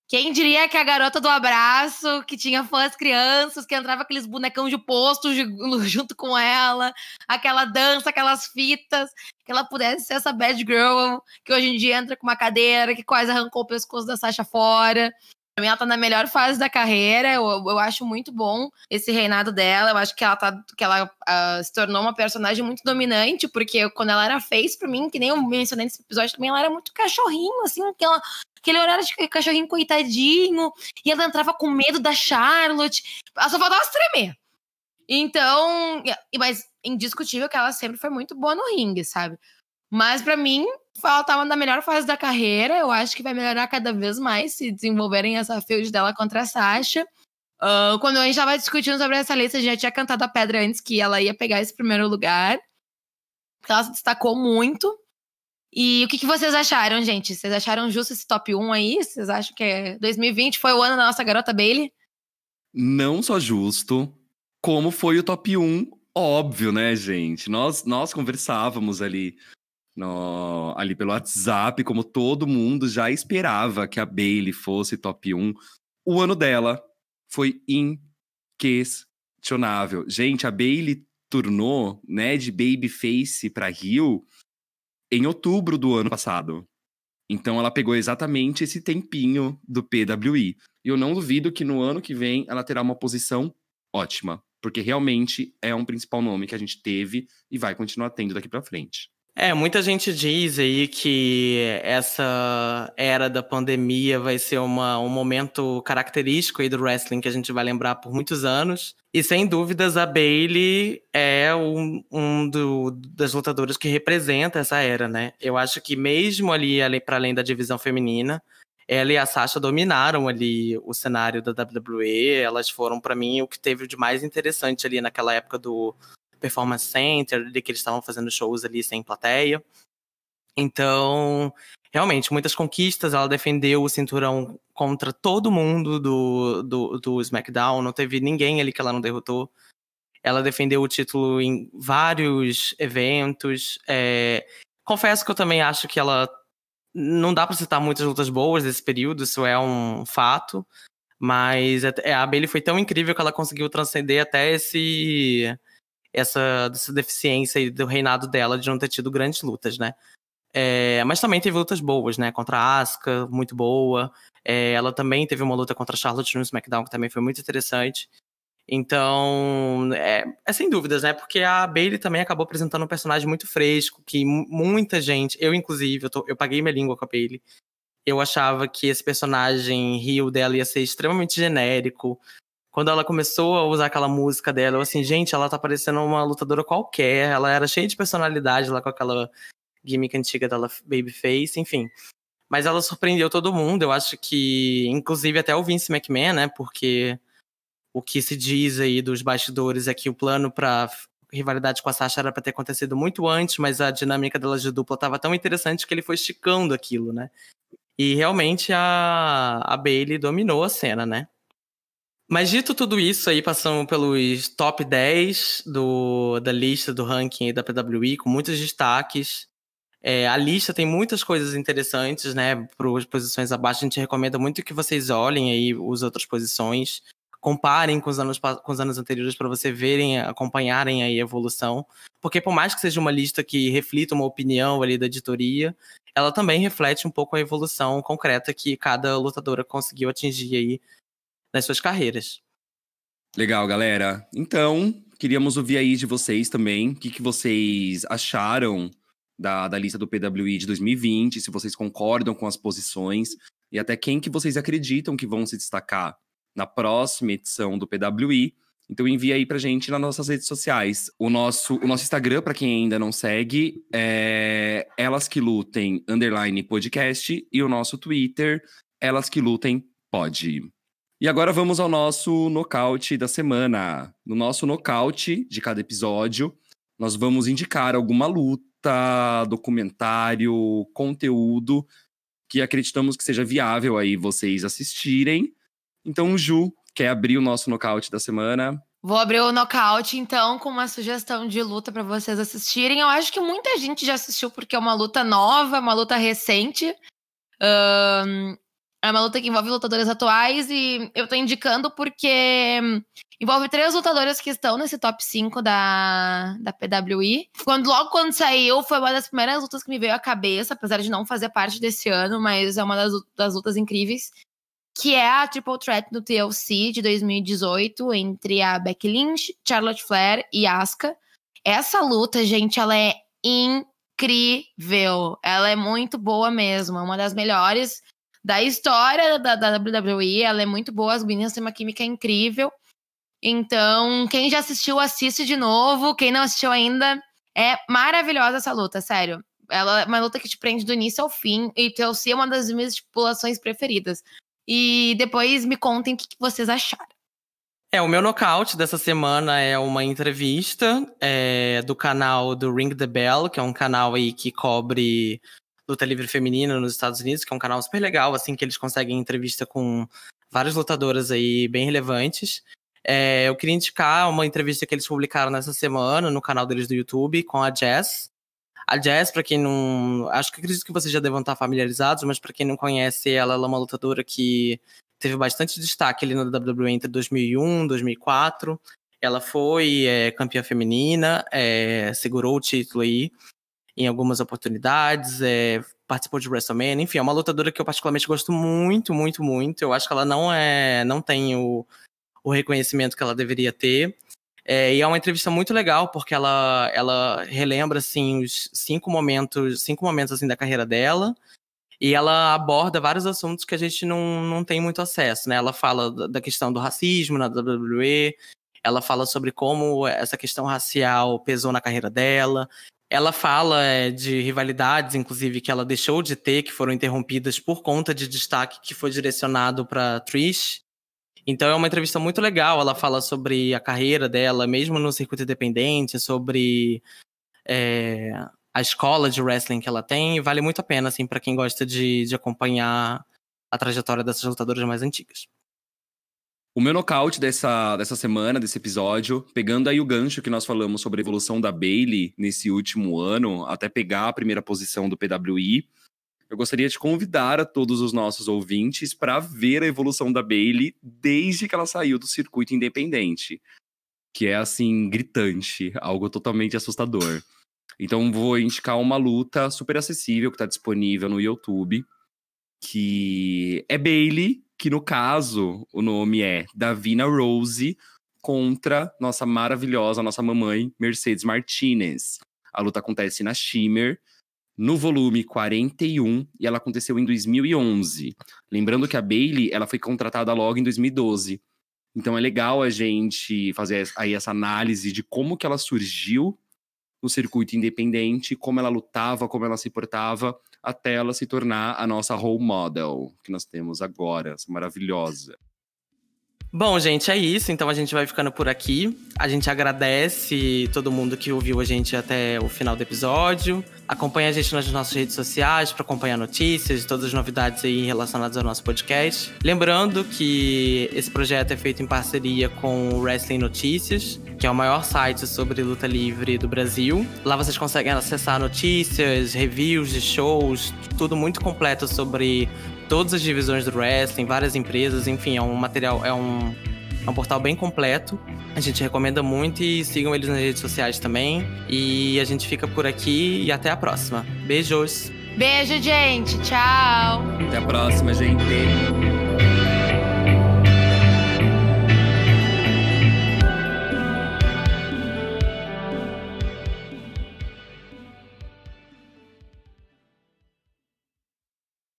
Quem diria que a garota do abraço, que tinha fãs crianças, que entrava aqueles bonecão de posto junto com ela, aquela dança, aquelas fitas, que ela pudesse ser essa bad girl que hoje em dia entra com uma cadeira, que quase arrancou o pescoço da Sasha fora. Pra mim, ela tá na melhor fase da carreira. Eu, eu acho muito bom esse reinado dela. Eu acho que ela, tá, que ela uh, se tornou uma personagem muito dominante, porque quando ela era face, pra mim, que nem eu mencionei nesse episódio também, ela era muito cachorrinho, assim, aquela, aquele horário de cachorrinho coitadinho. E ela entrava com medo da Charlotte. Ela só faltava se tremer. Então, mas indiscutível que ela sempre foi muito boa no ringue, sabe? Mas para mim, ela tava na melhor fase da carreira. Eu acho que vai melhorar cada vez mais se desenvolverem essa field dela contra a Sasha. Uh, quando a gente tava discutindo sobre essa lista, a gente já tinha cantado a pedra antes que ela ia pegar esse primeiro lugar. Ela se destacou muito. E o que, que vocês acharam, gente? Vocês acharam justo esse top 1 aí? Vocês acham que 2020 foi o ano da nossa garota Bailey? Não só justo, como foi o top 1, óbvio, né, gente? Nós, nós conversávamos ali no, ali pelo WhatsApp, como todo mundo já esperava que a Bailey fosse top 1. O ano dela foi inquestionável. Gente, a Bailey turnou, né, de babyface para Rio em outubro do ano passado. Então ela pegou exatamente esse tempinho do PWI. E eu não duvido que no ano que vem ela terá uma posição ótima, porque realmente é um principal nome que a gente teve e vai continuar tendo daqui para frente. É, muita gente diz aí que essa era da pandemia vai ser uma, um momento característico aí do wrestling que a gente vai lembrar por muitos anos. E sem dúvidas a Bailey é um, um do, das lutadoras que representa essa era, né? Eu acho que mesmo ali, ali para além da divisão feminina, ela e a Sasha dominaram ali o cenário da WWE. Elas foram para mim o que teve de mais interessante ali naquela época do Performance Center, de que eles estavam fazendo shows ali sem plateia. Então, realmente, muitas conquistas. Ela defendeu o cinturão contra todo mundo do, do, do SmackDown. Não teve ninguém ali que ela não derrotou. Ela defendeu o título em vários eventos. É... Confesso que eu também acho que ela. Não dá para citar muitas lutas boas desse período, isso é um fato. Mas é, a Bailey foi tão incrível que ela conseguiu transcender até esse essa, essa deficiência do reinado dela de não ter tido grandes lutas, né? É, mas também teve lutas boas, né? Contra a Asuka, muito boa. É, ela também teve uma luta contra a Charlotte no SmackDown, que também foi muito interessante. Então, é, é, sem dúvidas, né? Porque a Bailey também acabou apresentando um personagem muito fresco, que muita gente, eu inclusive, eu, tô, eu paguei minha língua com a Bailey. Eu achava que esse personagem Rio dela ia ser extremamente genérico, quando ela começou a usar aquela música dela, eu assim, gente, ela tá parecendo uma lutadora qualquer. Ela era cheia de personalidade lá com aquela gimmick antiga dela, Babyface, enfim. Mas ela surpreendeu todo mundo. Eu acho que, inclusive, até o Vince McMahon, né? Porque o que se diz aí dos bastidores é que o plano pra rivalidade com a Sasha era pra ter acontecido muito antes, mas a dinâmica delas de dupla tava tão interessante que ele foi esticando aquilo, né? E realmente a, a Bailey dominou a cena, né? Mas dito tudo isso aí, passamos pelos top 10 do, da lista do ranking da PWI, com muitos destaques. É, a lista tem muitas coisas interessantes, né? Para as posições abaixo, a gente recomenda muito que vocês olhem aí as outras posições, comparem com os anos, com os anos anteriores para você verem, acompanharem aí a evolução. Porque por mais que seja uma lista que reflita uma opinião ali da editoria, ela também reflete um pouco a evolução concreta que cada lutadora conseguiu atingir aí nas suas carreiras. Legal, galera. Então, queríamos ouvir aí de vocês também o que, que vocês acharam da, da lista do PWI de 2020, se vocês concordam com as posições e até quem que vocês acreditam que vão se destacar na próxima edição do PWI. Então envia aí pra gente nas nossas redes sociais. O nosso, o nosso Instagram, para quem ainda não segue, é Elas Que Lutem underline podcast e o nosso Twitter, Elas Que Lutem pode. E agora vamos ao nosso nocaute da semana. No nosso nocaute de cada episódio, nós vamos indicar alguma luta, documentário, conteúdo que acreditamos que seja viável aí vocês assistirem. Então, Ju, quer abrir o nosso nocaute da semana? Vou abrir o nocaute, então, com uma sugestão de luta para vocês assistirem. Eu acho que muita gente já assistiu, porque é uma luta nova, uma luta recente. Um, É uma luta que envolve lutadoras atuais e eu tô indicando porque envolve três lutadoras que estão nesse top 5 da, da PWI. Quando, logo quando saiu, foi uma das primeiras lutas que me veio à cabeça, apesar de não fazer parte desse ano, mas é uma das, das lutas incríveis. Que é a Triple Threat no TLC de 2018 entre a Becky Lynch, Charlotte Flair e Asuka. Essa luta, gente, ela é incrível. Ela é muito boa mesmo. É uma das melhores da história da, da WWE. Ela é muito boa, as meninas têm uma química incrível. Então, quem já assistiu, assiste de novo. Quem não assistiu ainda, é maravilhosa essa luta, sério. Ela é uma luta que te prende do início ao fim. E TLC é uma das minhas estipulações preferidas. E depois me contem o que vocês acharam. É, o meu nocaute dessa semana é uma entrevista é, do canal do Ring the Bell, que é um canal aí que cobre luta livre feminina nos Estados Unidos, que é um canal super legal, assim, que eles conseguem entrevista com várias lutadoras aí bem relevantes. É, eu queria indicar uma entrevista que eles publicaram nessa semana no canal deles do YouTube com a Jess. A Jess, para quem não. Acho que acredito que vocês já devam estar familiarizados, mas para quem não conhece, ela, é uma lutadora que teve bastante destaque ali na WWE entre 2001 e 2004. Ela foi é, campeã feminina, é, segurou o título aí em algumas oportunidades, é, participou de WrestleMania, enfim, é uma lutadora que eu particularmente gosto muito, muito, muito. Eu acho que ela não é, não tem o, o reconhecimento que ela deveria ter. É, e é uma entrevista muito legal porque ela, ela relembra assim os cinco momentos, cinco momentos assim da carreira dela. E ela aborda vários assuntos que a gente não, não tem muito acesso, né? Ela fala da questão do racismo na WWE, ela fala sobre como essa questão racial pesou na carreira dela, ela fala é, de rivalidades, inclusive, que ela deixou de ter, que foram interrompidas por conta de destaque que foi direcionado para Trish. Então é uma entrevista muito legal. Ela fala sobre a carreira dela, mesmo no circuito independente, sobre é, a escola de wrestling que ela tem. Vale muito a pena, assim, para quem gosta de, de acompanhar a trajetória dessas lutadoras mais antigas. O meu nocaute dessa, dessa semana, desse episódio, pegando aí o gancho que nós falamos sobre a evolução da Bailey nesse último ano, até pegar a primeira posição do PWI, eu gostaria de convidar a todos os nossos ouvintes para ver a evolução da Bailey desde que ela saiu do circuito independente, que é assim gritante, algo totalmente assustador. Então vou indicar uma luta super acessível que está disponível no YouTube, que é Bailey que no caso o nome é Davina Rose contra nossa maravilhosa, nossa mamãe Mercedes Martinez. A luta acontece na Shimmer, no volume 41, e ela aconteceu em 2011. Lembrando que a Bailey, ela foi contratada logo em 2012. Então é legal a gente fazer aí essa análise de como que ela surgiu no circuito independente, como ela lutava, como ela se portava, até ela se tornar a nossa role model que nós temos agora, essa maravilhosa. Bom, gente, é isso. Então a gente vai ficando por aqui. A gente agradece todo mundo que ouviu a gente até o final do episódio. Acompanhe a gente nas nossas redes sociais para acompanhar notícias todas as novidades aí relacionadas ao nosso podcast. Lembrando que esse projeto é feito em parceria com o Wrestling Notícias, que é o maior site sobre luta livre do Brasil. Lá vocês conseguem acessar notícias, reviews de shows, tudo muito completo sobre todas as divisões do wrestling, várias empresas, enfim, é um material, é um, é um portal bem completo. A gente recomenda muito e sigam eles nas redes sociais também. E a gente fica por aqui e até a próxima. Beijos! Beijo, gente. Tchau. Até a próxima, gente.